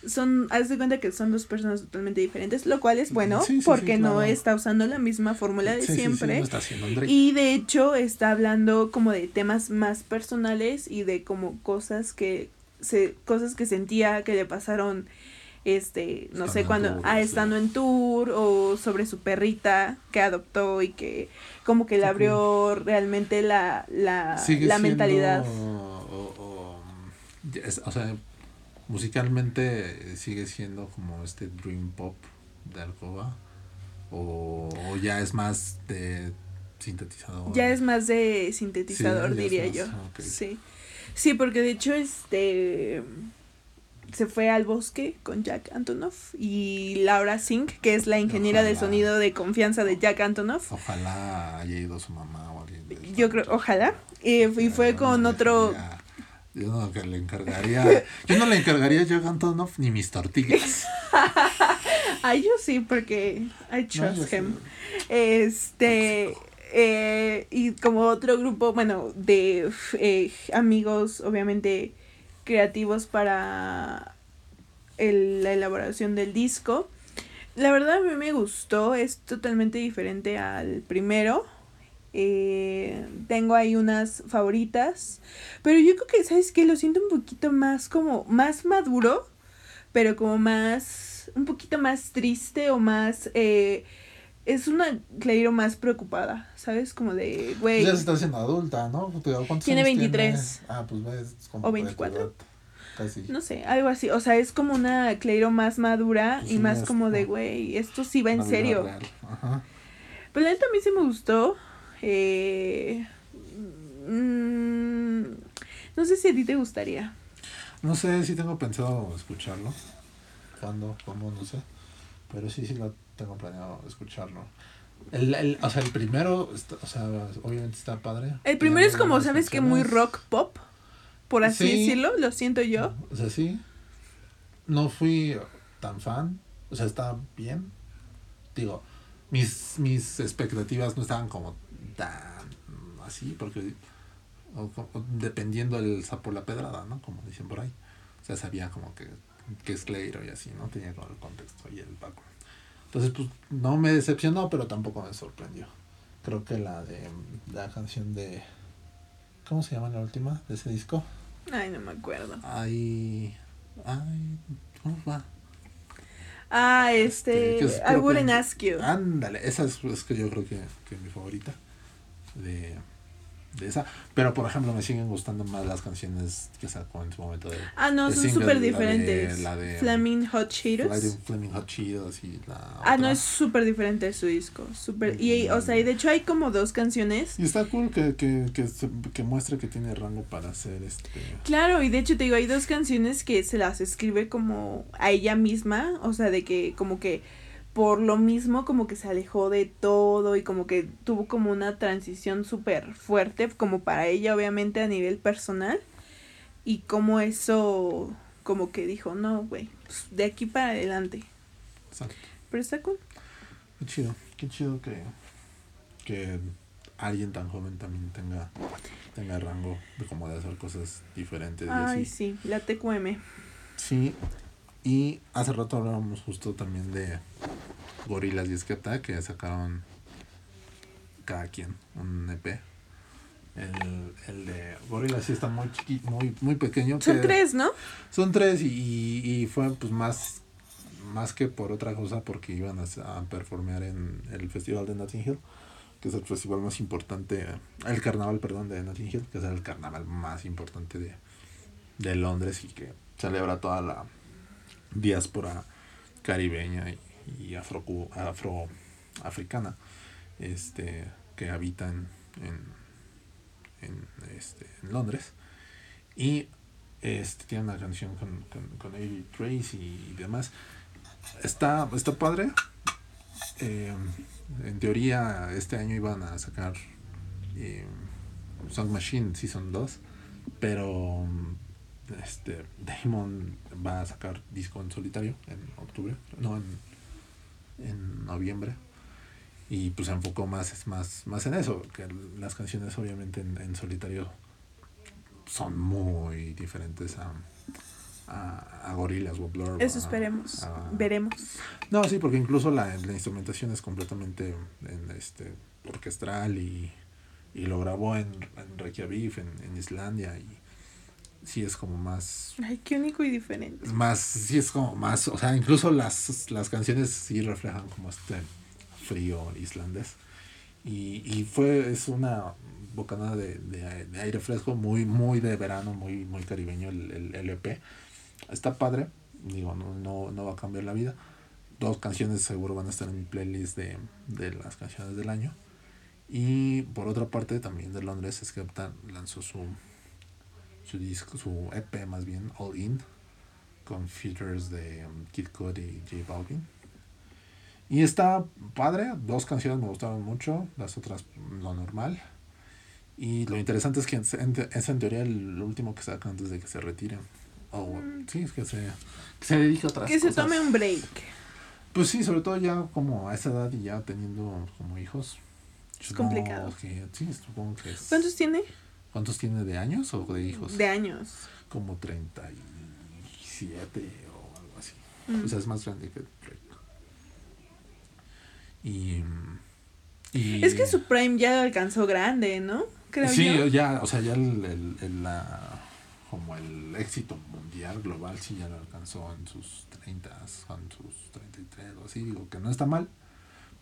son, haz de cuenta que son dos personas totalmente diferentes, lo cual es bueno
Sí, sí, sí,
porque no está usando la misma fórmula de siempre.
no está.
Y de hecho está hablando como de temas más personales y de como cosas que se cosas que sentía que le pasaron este, no
Estando
sé cuando,
tour,
ah,
sí.
estando en tour o sobre su perrita que adoptó y que como que le abrió realmente la, la,
Sigue
la mentalidad.
O, o, es- o sea, musicalmente sigue siendo como este dream pop de Alcoba. O, o ya es más de sintetizador.
Ya es más de sintetizador,
Sí,
diría
más,
yo. Sí. Sí, porque de hecho este se fue al bosque con Jack Antonoff y Laura Singh, que es la ingeniera de sonido de confianza de Jack Antonoff.
Ojalá haya ido su mamá o alguien. de
Yo creo, ojalá. Y, y fue
no
con otro
dejaría- Yo no que le encargaría. Yo no le encargaría a Jack Antonoff ni mis tortillas.
Ay, (laughs) yo sí, porque I
No,
trust
sí.
him. Este. eh, y como otro grupo, bueno, de eh, amigos, obviamente creativos para el- la elaboración del disco. La verdad a mí me gustó, es totalmente diferente al primero. Eh, tengo ahí unas favoritas, pero yo creo que, ¿sabes qué? Lo siento un poquito más como, más maduro, pero como más, un poquito más triste o más, eh, es una Clairo más preocupada, ¿sabes? Como de, güey,
Ya se está haciendo adulta, ¿no? ¿Cuántos
Tiene
años
23.
Ah, pues ves.
O
de tu
24.
edad, Casi.
no sé, algo así, o sea, es como una Clairo más madura
Pues
y
sí,
más como de, güey, esto sí va en serio.
real. Ajá.
Pero neta a mí sí me gustó. Eh, mm, no sé si a ti te gustaría.
No sé si tengo pensado escucharlo. ¿Cuándo? ¿Cómo? No sé. Pero sí, sí lo tengo planeado escucharlo. El, el, o sea, el primero, está- o sea, obviamente está padre.
El primero es como, ¿sabes qué? Muy rock pop, por así
Sí.
decirlo, lo siento yo.
O sea, sí. No fui tan fan. O sea, está bien. Digo, mis, mis expectativas no estaban como tan así, porque o- o- dependiendo el sapo la pedrada, ¿no? Como dicen por ahí. O sea, sabía como que, que es Clairo y así, ¿no? Tenía como el contexto y el background. Entonces, pues, no me decepcionó, pero tampoco me sorprendió. Creo que la de la canción de... ¿Cómo se llama la última de ese disco?
Ay, no me acuerdo.
Ay, ay, ¿cómo va?
Ah,
Este,
este,
es
I wouldn't ask you.
Ándale, esa es, es que yo creo que, que es mi favorita de, de esa. Pero por ejemplo, me siguen gustando más las canciones que sacó en su momento de
Ah, no,
de
son súper
la de-
diferentes.
la de-
Flaming Hot Cheetos.
Flaming, Hot Cheetos y la
Ah, no,
otra.
es súper diferente su disco. Súper. Y, o sea, y de hecho hay como dos canciones.
Y está cool que, que, que, que muestre que tiene rango para hacer este.
Claro, y de hecho te digo, hay dos canciones que se las escribe como a ella misma, o sea, de que como que por lo mismo como que se alejó de todo y como que tuvo como una transición súper fuerte, como para ella obviamente a nivel personal, y como eso, como que dijo, no, güey, pues, de aquí para adelante.
Exacto.
Pero está cool.
Qué chido, qué chido que, que alguien tan joven también tenga, tenga rango de como de hacer cosas diferentes y
Ay,
así.
sí, la TQM.
Sí, y hace rato hablábamos justo también de Gorilas y Esqueta que sacaron cada quien un EP. El, el de Gorilas sí está muy chiqui, muy, muy pequeño.
Son
que-
tres, ¿no?
Son tres y, y fue pues más, más que por otra cosa porque iban a, a performear en el festival de Notting Hill, que es el festival más importante, el carnaval, perdón, de Notting Hill, que es el carnaval más importante de, de Londres y que celebra toda la diáspora caribeña y, y afro, afroafricana este, que habitan en, en, este, en Londres. Y este, tiene una canción con, con, con Avi Trace y demás. Está, está padre. Eh, en teoría, este año iban a sacar eh, Song Machine Season 2, pero este Damon va a sacar disco en solitario en octubre, no en, en noviembre. Y pues se enfocó más, más, más en eso, que las canciones obviamente en, en solitario son muy diferentes a, a, a Gorillaz o Blur.
Eso esperemos.
a-
Veremos.
No, sí, porque incluso la, la instrumentación es completamente en, este orquestral y, y lo grabó en, en Reykjavik, en, en Islandia. Y, sí es como más
Ay, qué único y diferente.
más sí es como más o sea incluso las, las canciones sí reflejan como este frío islandés. Y, y fue es una bocanada de, de, de aire fresco muy muy de verano muy muy caribeño el, el, el EP está padre digo no, no, no va a cambiar la vida. Dos canciones seguro van a estar en mi playlist de, de las canciones del año. Y por otra parte también de Londres Skepta lanzó su su disco, su EP más bien, All In, con features de um, Kid Cudi y J Balvin. Y está padre, dos canciones me gustaron mucho, las otras lo normal. Y lo interesante es que es en, es en teoría el último que saca antes de que se retiren. O
Mm.
sí, es que se, que se dedique a otras
Que se
cosas.
tome un break.
Pues sí, sobre todo ya como a esa edad y ya teniendo como hijos.
Es
supongo
complicado.
que- sí, supongo que es.
¿Cuántos tiene?
¿Cuántos tiene de años o de hijos?
De años.
como 37 o algo así.
Mm.
O sea, es más grande que Drake. Y, y
Es que su prime ya lo alcanzó grande, ¿no? Creo
sí,
yo.
ya, o sea, ya el, el, el, la, como el éxito mundial global sí ya lo alcanzó en sus 30, en sus 33 o así, digo que no está mal,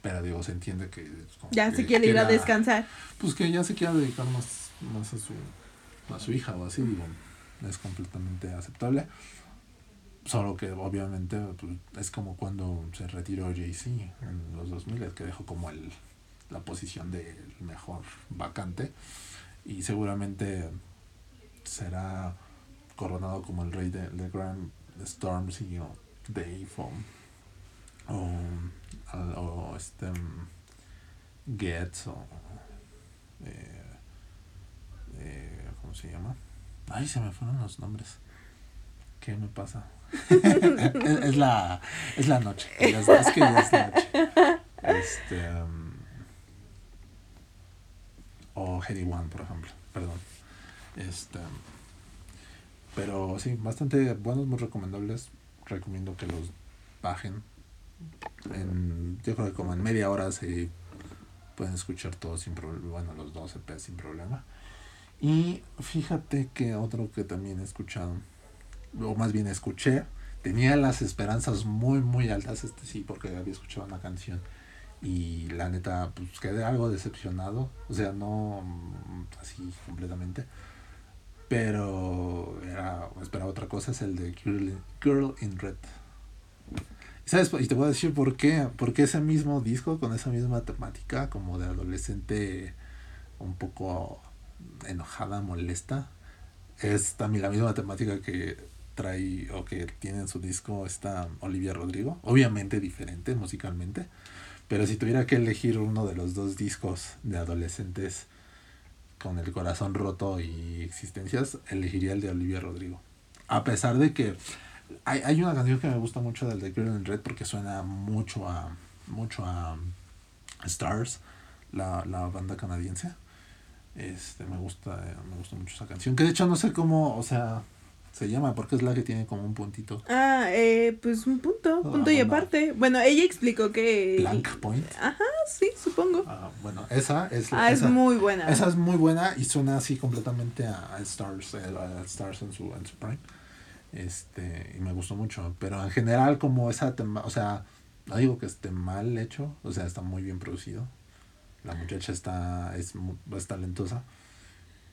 pero digo, se entiende que como
Ya
que
se quiere ir a descansar.
pues que ya se quiera dedicar más, más a su a su hija o así, digo, es completamente aceptable. Solo que obviamente pues, es como cuando se retiró Jay-Z en los 2000, que dejó como el, la posición del mejor vacante y seguramente será coronado como el rey de, de Grand Stormzy o Dave o, o, o este Getz o eh, eh, ¿cómo se llama? Ay, se me fueron los nombres. ¿Qué me pasa? (laughs) es, es la es la noche. Es, es que ya es noche. Este um, o Heady One, por ejemplo. Perdón. Este pero sí, bastante buenos, muy recomendables. Recomiendo que los bajen. En, yo creo que como en media hora se pueden escuchar todos sin problema. Bueno, los dos EP sin problema. Y fíjate que otro que también he escuchado, o más bien escuché, tenía las esperanzas muy, muy altas, este sí, porque había escuchado una canción. Y la neta, pues quedé algo decepcionado. O sea, no mm, así completamente. Pero era, esperaba otra cosa, es el de Girl in, Red. ¿Y ¿Sabes? Y te voy a decir por qué. Porque ese mismo disco, con esa misma temática, como de adolescente un poco enojada, molesta, es también la misma temática que trae o que tiene en su disco esta Olivia Rodrigo. Obviamente diferente musicalmente. Pero si tuviera que elegir uno de los dos discos de adolescentes con el corazón roto y existencias, elegiría el de Olivia Rodrigo. A pesar de que hay, hay una canción que me gusta mucho del de Girl in Red porque suena mucho a mucho a Stars, la, la banda canadiense. Este me gusta eh, me gusta mucho esa canción, que de hecho no sé cómo, o sea, se llama porque es la que tiene como un puntito.
Ah, eh, pues un punto,
Ah,
punto y aparte. Bueno, ella explicó que...
Blank Point.
Ajá, sí, supongo.
Ah, bueno, esa es
Ah, es
esa-
muy buena.
Esa es muy buena y suena así completamente a, a Stars, eh, a Stars en su, en su prime. Este, y me gustó mucho. Pero en general, como esa tema, o sea, no digo que esté mal hecho, o sea, está muy bien producido. La muchacha está, es, es talentosa.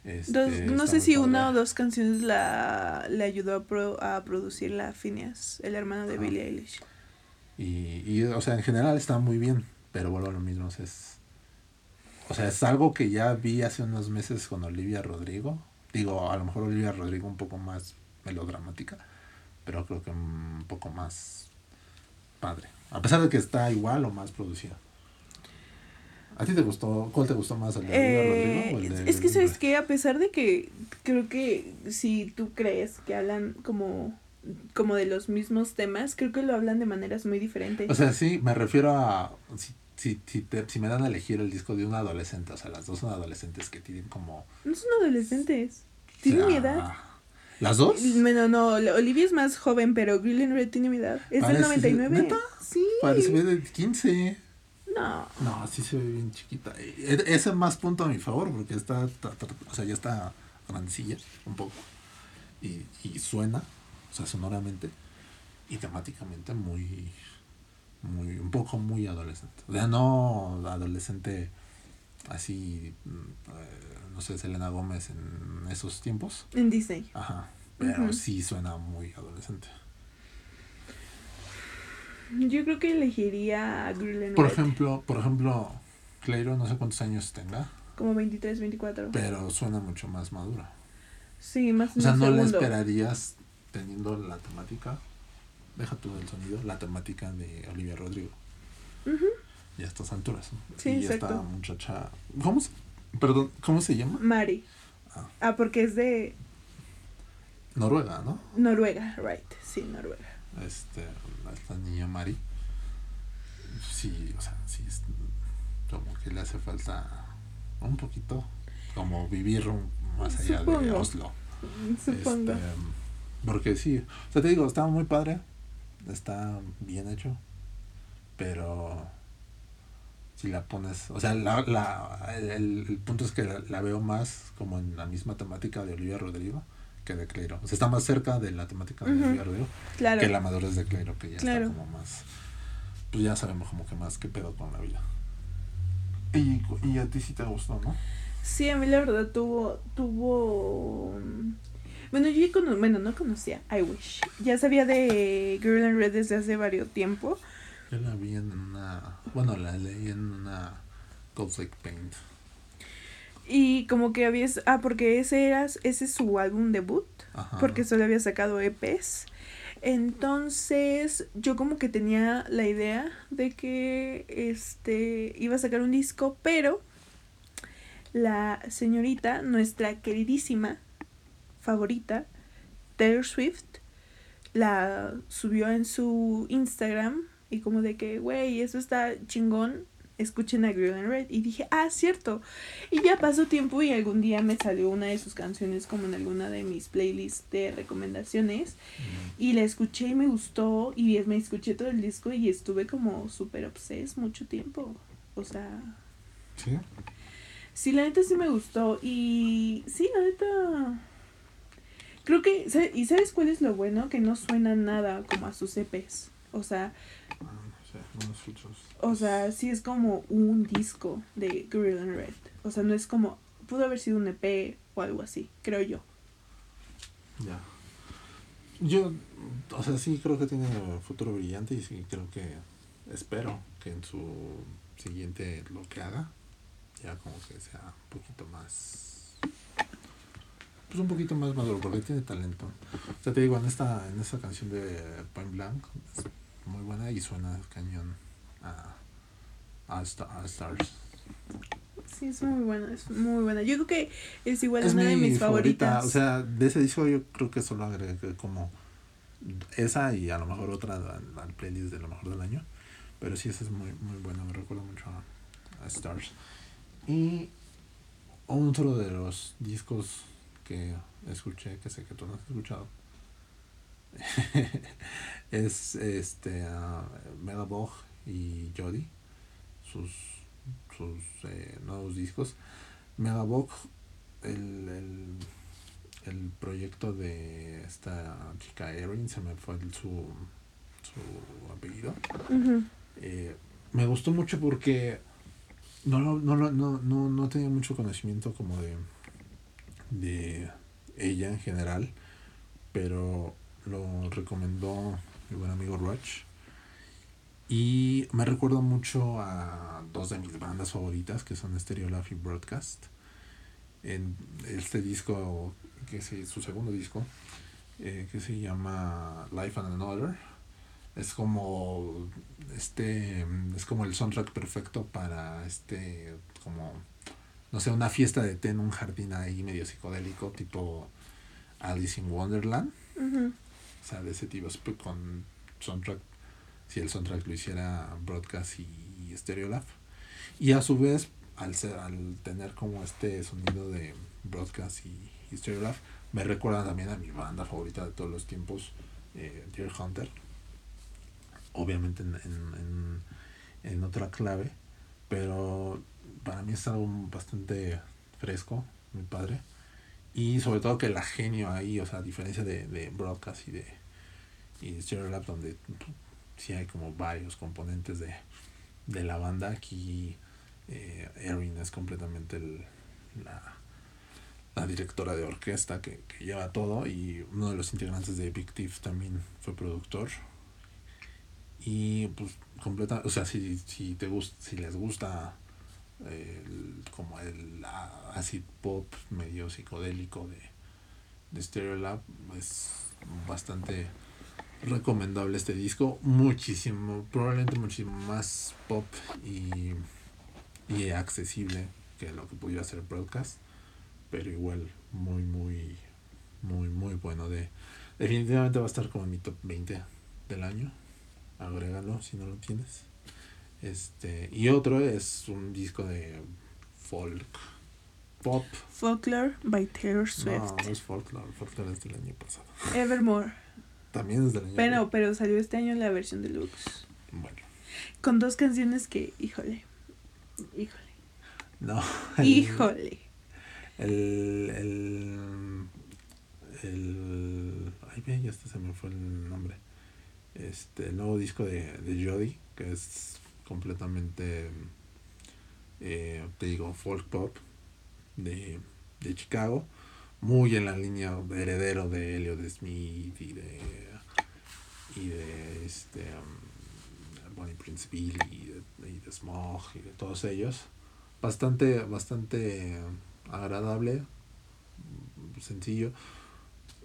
Este,
Dos- no sé si una o dos canciones la, le ayudó a, pro- a producir la Phineas, el hermano de
Ajá.
Billie Eilish.
Y, y, o sea, en general está muy bien, pero vuelvo a lo mismo. o sea, es, o sea, es algo que ya vi hace unos meses con Olivia Rodrigo. Digo, a lo mejor Olivia Rodrigo un poco más melodramática, pero creo que un poco más padre. A pesar de que está igual o más producida. ¿A ti te gustó? ¿Cuál te gustó más? ¿El de
Eh,
Rodrigo o el de
es que sabes que a pesar de que creo que si tú crees que hablan como como de los mismos temas, creo que lo hablan de maneras muy diferentes.
O sea, sí, me refiero a. Si, si, si, te- si me dan a elegir el disco de un adolescente, o sea, las dos son adolescentes que tienen como.
no son adolescentes. Tienen mi edad.
¿Las dos?
Bueno, no, Olivia es más joven, pero Girl in Red tiene mi edad. Es del
Parece-
99.
¿neta?
Sí.
Parece de 15.
No.
No, sí se ve bien chiquita. E- Ese es más punto a mi favor porque está, o sea, ya está grandecilla un poco. y, y suena, o sea, sonoramente y temáticamente muy, muy, un poco muy adolescente. O sea, no adolescente así, mm, eh, no sé, Selena Gómez en esos tiempos.
En Disney.
Ajá, pero sí suena muy adolescente.
Yo creo que elegiría a Girl in
Por
Red,
ejemplo, por ejemplo, Clairo, no sé cuántos años tenga,
Como 23, 24.
pero suena mucho más madura.
Sí, más
O sea, no
segundo.
esperarías teniendo la temática, deja tú el sonido, la temática de Olivia Rodrigo.
Ujú.
Y a estas alturas. ¿no?
Sí,
y
exacto.
esta muchacha, ¿cómo se, perdón, ¿cómo se llama?
Mari.
Ah.
Ah, porque es de
Noruega, ¿no?
Noruega, right. Sí, Noruega.
Este, esta niña Mari. Sí, o sea, sí, es como que le hace falta un poquito, como vivir más allá de. Oslo.
Supongo.
Este, porque sí, o sea, te digo, está muy padre, está bien hecho, pero si la pones, o sea, la, la, el, el punto es que la, la veo más como en la misma temática de Olivia Rodrigo que de Cleiro. O sea, está más cerca de la temática de
Ujú.
Olivia Rodrigo
claro.
que la madurez de Cleiro, que ya
Claro.
está como más, pues ya sabemos como que más qué pedo con la vida. Y, y a ti sí te gustó, ¿no?
Sí, a mí la verdad tuvo, tuvo... Bueno, yo cono- bueno, no conocía I Wish. Ya sabía de Girl in Red desde hace varios tiempo.
Yo la vi en una, bueno, la leí en una Goldflake Paint.
Y como que había... Ah, porque ese era ese es su álbum debut.
Ajá.
Porque solo había sacado EPs. Entonces, yo como que tenía la idea de que este iba a sacar un disco, pero la señorita, nuestra queridísima favorita, Taylor Swift, la subió en su Instagram y como de que, güey, eso está chingón, escuchen a Girl in Red. Y dije, ah, cierto. Y ya pasó tiempo y algún día me salió una de sus canciones como en alguna de mis playlists de recomendaciones. Y la escuché y me gustó y me escuché todo el disco y estuve como súper obses mucho tiempo. O sea,
Sí.
sí, la neta sí me gustó. Y sí, la neta... Creo que... ¿sabe- ¿Y sabes cuál es lo bueno? Que no suena nada como a sus EPs. O sea, O sea, sí es como un disco de in Red. O sea, no es como... Pudo haber sido un EP o algo así, creo yo.
Ya. Yo, o sea, sí creo que tiene futuro brillante y sí creo que espero que en su siguiente lo que haga ya como que sea un poquito más pues un poquito más maduro porque tiene talento. O sea, te digo, en esta en esta canción de Point Blank muy buena y suena cañón a a, a Stars.
Sí, es muy buena, es muy buena. Yo creo que es igual
es
una de
mi
mis
favorita.
favoritas.
O sea, de ese disco yo creo que solo agregué como esa y a lo mejor otra al, al playlist de lo mejor del año. Pero sí, esa es muy, muy buena. Me recuerda mucho a, a Stars. Y otro de los discos que escuché, que sé que tú no has escuchado, (laughs) es este uh, Megabog y Jody, sus, sus eh, nuevos discos. Megabog, el, el, el proyecto de esta chica Erin, se me fue el- su, su apellido. Eh, me gustó mucho porque no, no, lo- no, no, no tenía mucho conocimiento como de, de ella en general, pero lo recomendó mi buen amigo Roach. Y me recuerda mucho a dos de mis bandas favoritas, que son Stereolab y Broadcast. En este disco, que es su segundo disco, eh, que se llama Life and Another, es como este es como el soundtrack perfecto para este como no sé una fiesta de té en un jardín ahí medio psicodélico tipo Alice in Wonderland
Ujú.
O sea de ese tipo sp- con soundtrack si el soundtrack lo hiciera Broadcast y Stereolab y a su vez al ser al tener como este sonido de Broadcast y, y Stereolab me recuerda también a mi banda favorita de todos los tiempos eh, Deer Hunter. Obviamente en, en, en, en otra clave, pero para mí es algo bastante fresco, muy padre, y sobre todo que la genio ahí, o sea, a diferencia de, de Broadcast y de, y Stereo Lab, donde sí hay como varios componentes de, de la banda, aquí eh, Erin es completamente el, la, la directora de orquesta que, que, lleva todo y uno de los integrantes de Big Thief también fue productor. Y pues completa o sea si, si te gusta si les gusta el, como el acid pop medio psicodélico de, de Stereolab es bastante recomendable este disco. Muchísimo probablemente muchísimo más pop y, y accesible que lo que pudiera hacer broadcast pero igual muy muy muy muy bueno. De definitivamente va a estar como en mi top 20 del año. Agrégalo si no lo tienes este, y otro es un disco de folk pop.
Folklore by Taylor Swift.
No, no es folklore, folklore es del año pasado. (laughs)
Evermore.
También es del año
Pero, pasado. pero salió este año la versión deluxe.
Bueno.
Con dos canciones que, híjole, híjole.
No. (laughs)
El, híjole.
El, el, el, ay, bien, ya hasta se me fue el nombre. Este, el nuevo disco de, de Jody, que es completamente, eh, te digo, folk pop de, de Chicago, muy en la línea de heredero de Elliot Smith y de, y de este, um, Bonnie Prince Billy y de, y Smog y de todos ellos. Bastante, bastante agradable, sencillo,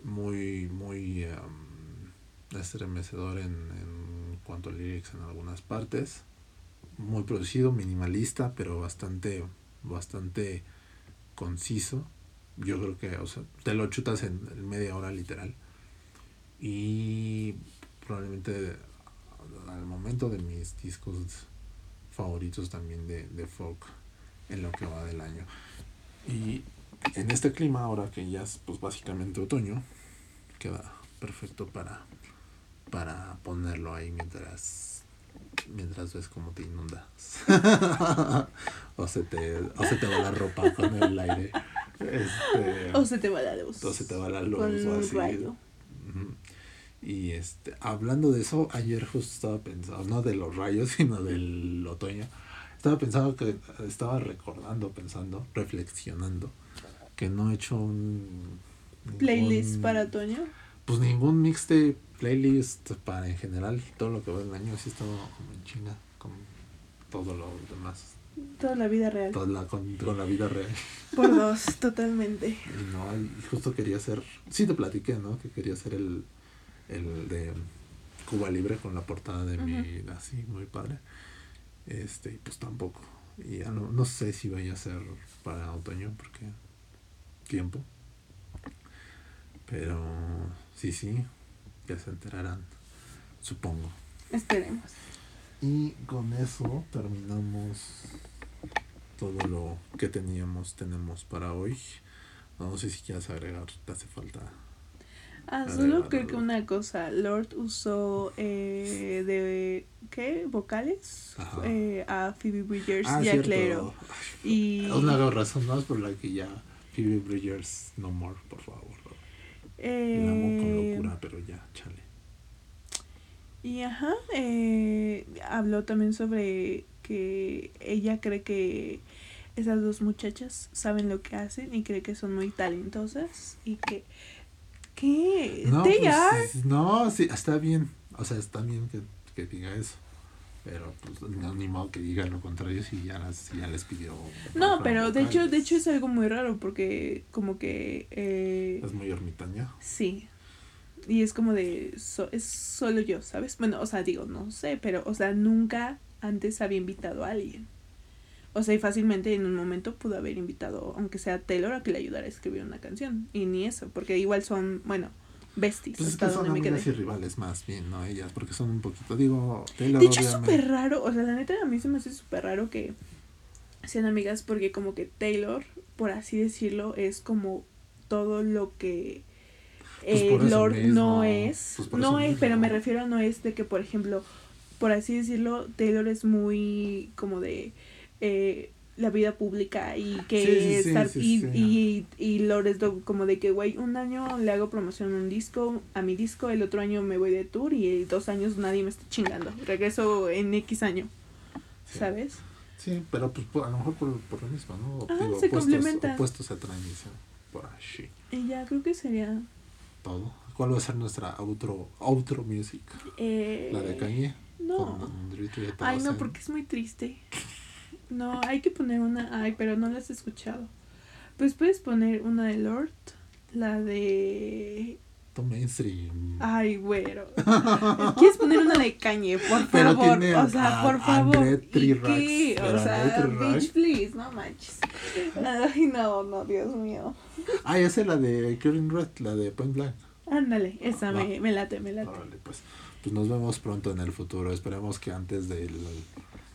muy, muy um, estremecedor en, en cuanto a lyrics en algunas partes muy producido, minimalista, pero bastante, bastante conciso. Yo creo que, o sea, te lo chutas en, media hora literal. Y probablemente al momento de mis discos favoritos también de, de folk en lo que va del año. Y en este clima, ahora que ya es pues básicamente otoño, queda perfecto para, para ponerlo ahí mientras mientras ves cómo te inundas. (laughs) o, se te, o se te va la ropa con el aire. Este,
o se te va la luz.
O se te va la luz. o así. Rayo. Y este, hablando de eso, ayer justo estaba pensando, no de los rayos, (laughs) sino del otoño. Estaba pensando que, estaba recordando, pensando, reflexionando, que no he hecho un...
¿Playlist para otoño?
Pues ningún mixtape playlist para en general todo lo que va del año así estado como en chinga con todo lo demás.
Toda la vida real.
Toda la, con, con, la vida real.
Por (laughs) dos totalmente.
Y no justo quería hacer sí te platiqué no que quería hacer el el de Cuba Libre con la portada de uh -huh. mi así muy padre. Este y pues tampoco. Y ya no, no sé si vaya a ser para otoño porque tiempo. Pero sí sí ya se enterarán, supongo.
Esperemos.
Y con eso terminamos todo lo que teníamos, tenemos para hoy. No sé si quieres agregar, te hace falta.
Ah, solo creo que una cosa, Lord usó eh, de, ¿qué? ¿Vocales? Eh, a Phoebe Bridgers
ah,
y a Clero.
Y... Es una razón más por la que ya Phoebe Bridgers, no more, por favor.
Eh,
La amo con locura, pero ya, chale.
Y ajá, eh, habló también sobre que ella cree que esas dos muchachas saben lo que hacen y cree que son muy talentosas y que... ¿Qué?
No,
They
pues, no sí, está bien. O sea, está bien que, que diga eso. Pero pues no, ni modo que diga lo contrario si ya, las, si ya les pidió.
No, pero de hecho, de hecho es algo muy raro porque como que... Eh,
es muy ermitaña.
Sí. Y es como de... So, es solo yo, ¿sabes? Bueno, o sea, digo, no sé, pero, o sea, nunca antes había invitado a alguien. O sea, y fácilmente en un momento pudo haber invitado, aunque sea Taylor, a que le ayudara a escribir una canción. Y ni eso, porque igual son, bueno, besties.
Pues es que son amigas y rivales más bien, ¿no? Ellas, porque son un poquito, digo, Taylor
De hecho es súper raro, o sea, la neta a mí se me hace súper raro que sean amigas porque como que Taylor, por así decirlo, es como todo lo que eh,
pues
Lord
mismo,
no es.
Pues por
no
eso
es,
mismo.
pero me refiero a no es de que, por ejemplo, por así decirlo, Taylor es muy como de... Eh, la vida pública y que
Sí, sí, sí,
estar
sí,
y, y, y lo resto como de que güey un año le hago promoción a un disco a mi disco el otro año me voy de tour y dos años nadie me está chingando regreso en x año
Sí.
sabes
Sí, pero pues por- a lo mejor por, por lo mismo, ¿no?
Ah,
Digo,
se
opuestos,
complementan.
opuestos se atraen, por así.
y ya creo que sería
Todo. ¿Cuál va a ser nuestra outro, outro music?
eh,
La de Kanye.
no ay no porque es muy triste (laughs) no hay que poner una ay pero no la has escuchado pues puedes poner una de Lord la de
Todo mainstream.
Ay, güero. ¿Quieres poner una de cañe, por (laughs) favor? o sea,
a-
por favor. ¿Y qué? O sea, bitch, please, no manches. Ay, no, no, Dios mío.
Ah, esa es la de Kevin Red, la de Point Blank.
Ándale, esa
Va.
me, me late, me late.
Órale, pues. Pues nos vemos pronto en el futuro. Esperemos que antes del.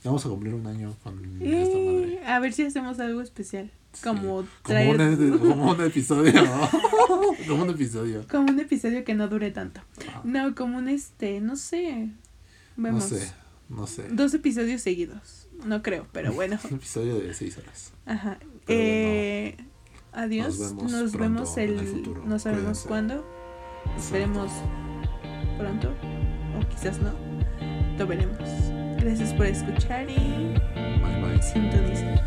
Ya Vamos a cumplir un año con esta madre.
Eh, a ver si hacemos algo especial.
Sí.
Como
Como
traer.
un, (laughs) como un episodio. (laughs) como un episodio.
Como un episodio que no dure tanto.
Ah,
No, como un este, no sé.
no
Vemos.
sé, no sé.
Dos episodios seguidos. No creo, pero (laughs) bueno.
Un episodio de 6 horas.
Ajá.
Pero
eh, Adiós.
nos vemos
Nos el. No sabemos
Cuídense.
cuándo. Esperemos pronto. O quizás no. Lo veremos. Gracias por escuchar y
Bye bye.
sintonicen.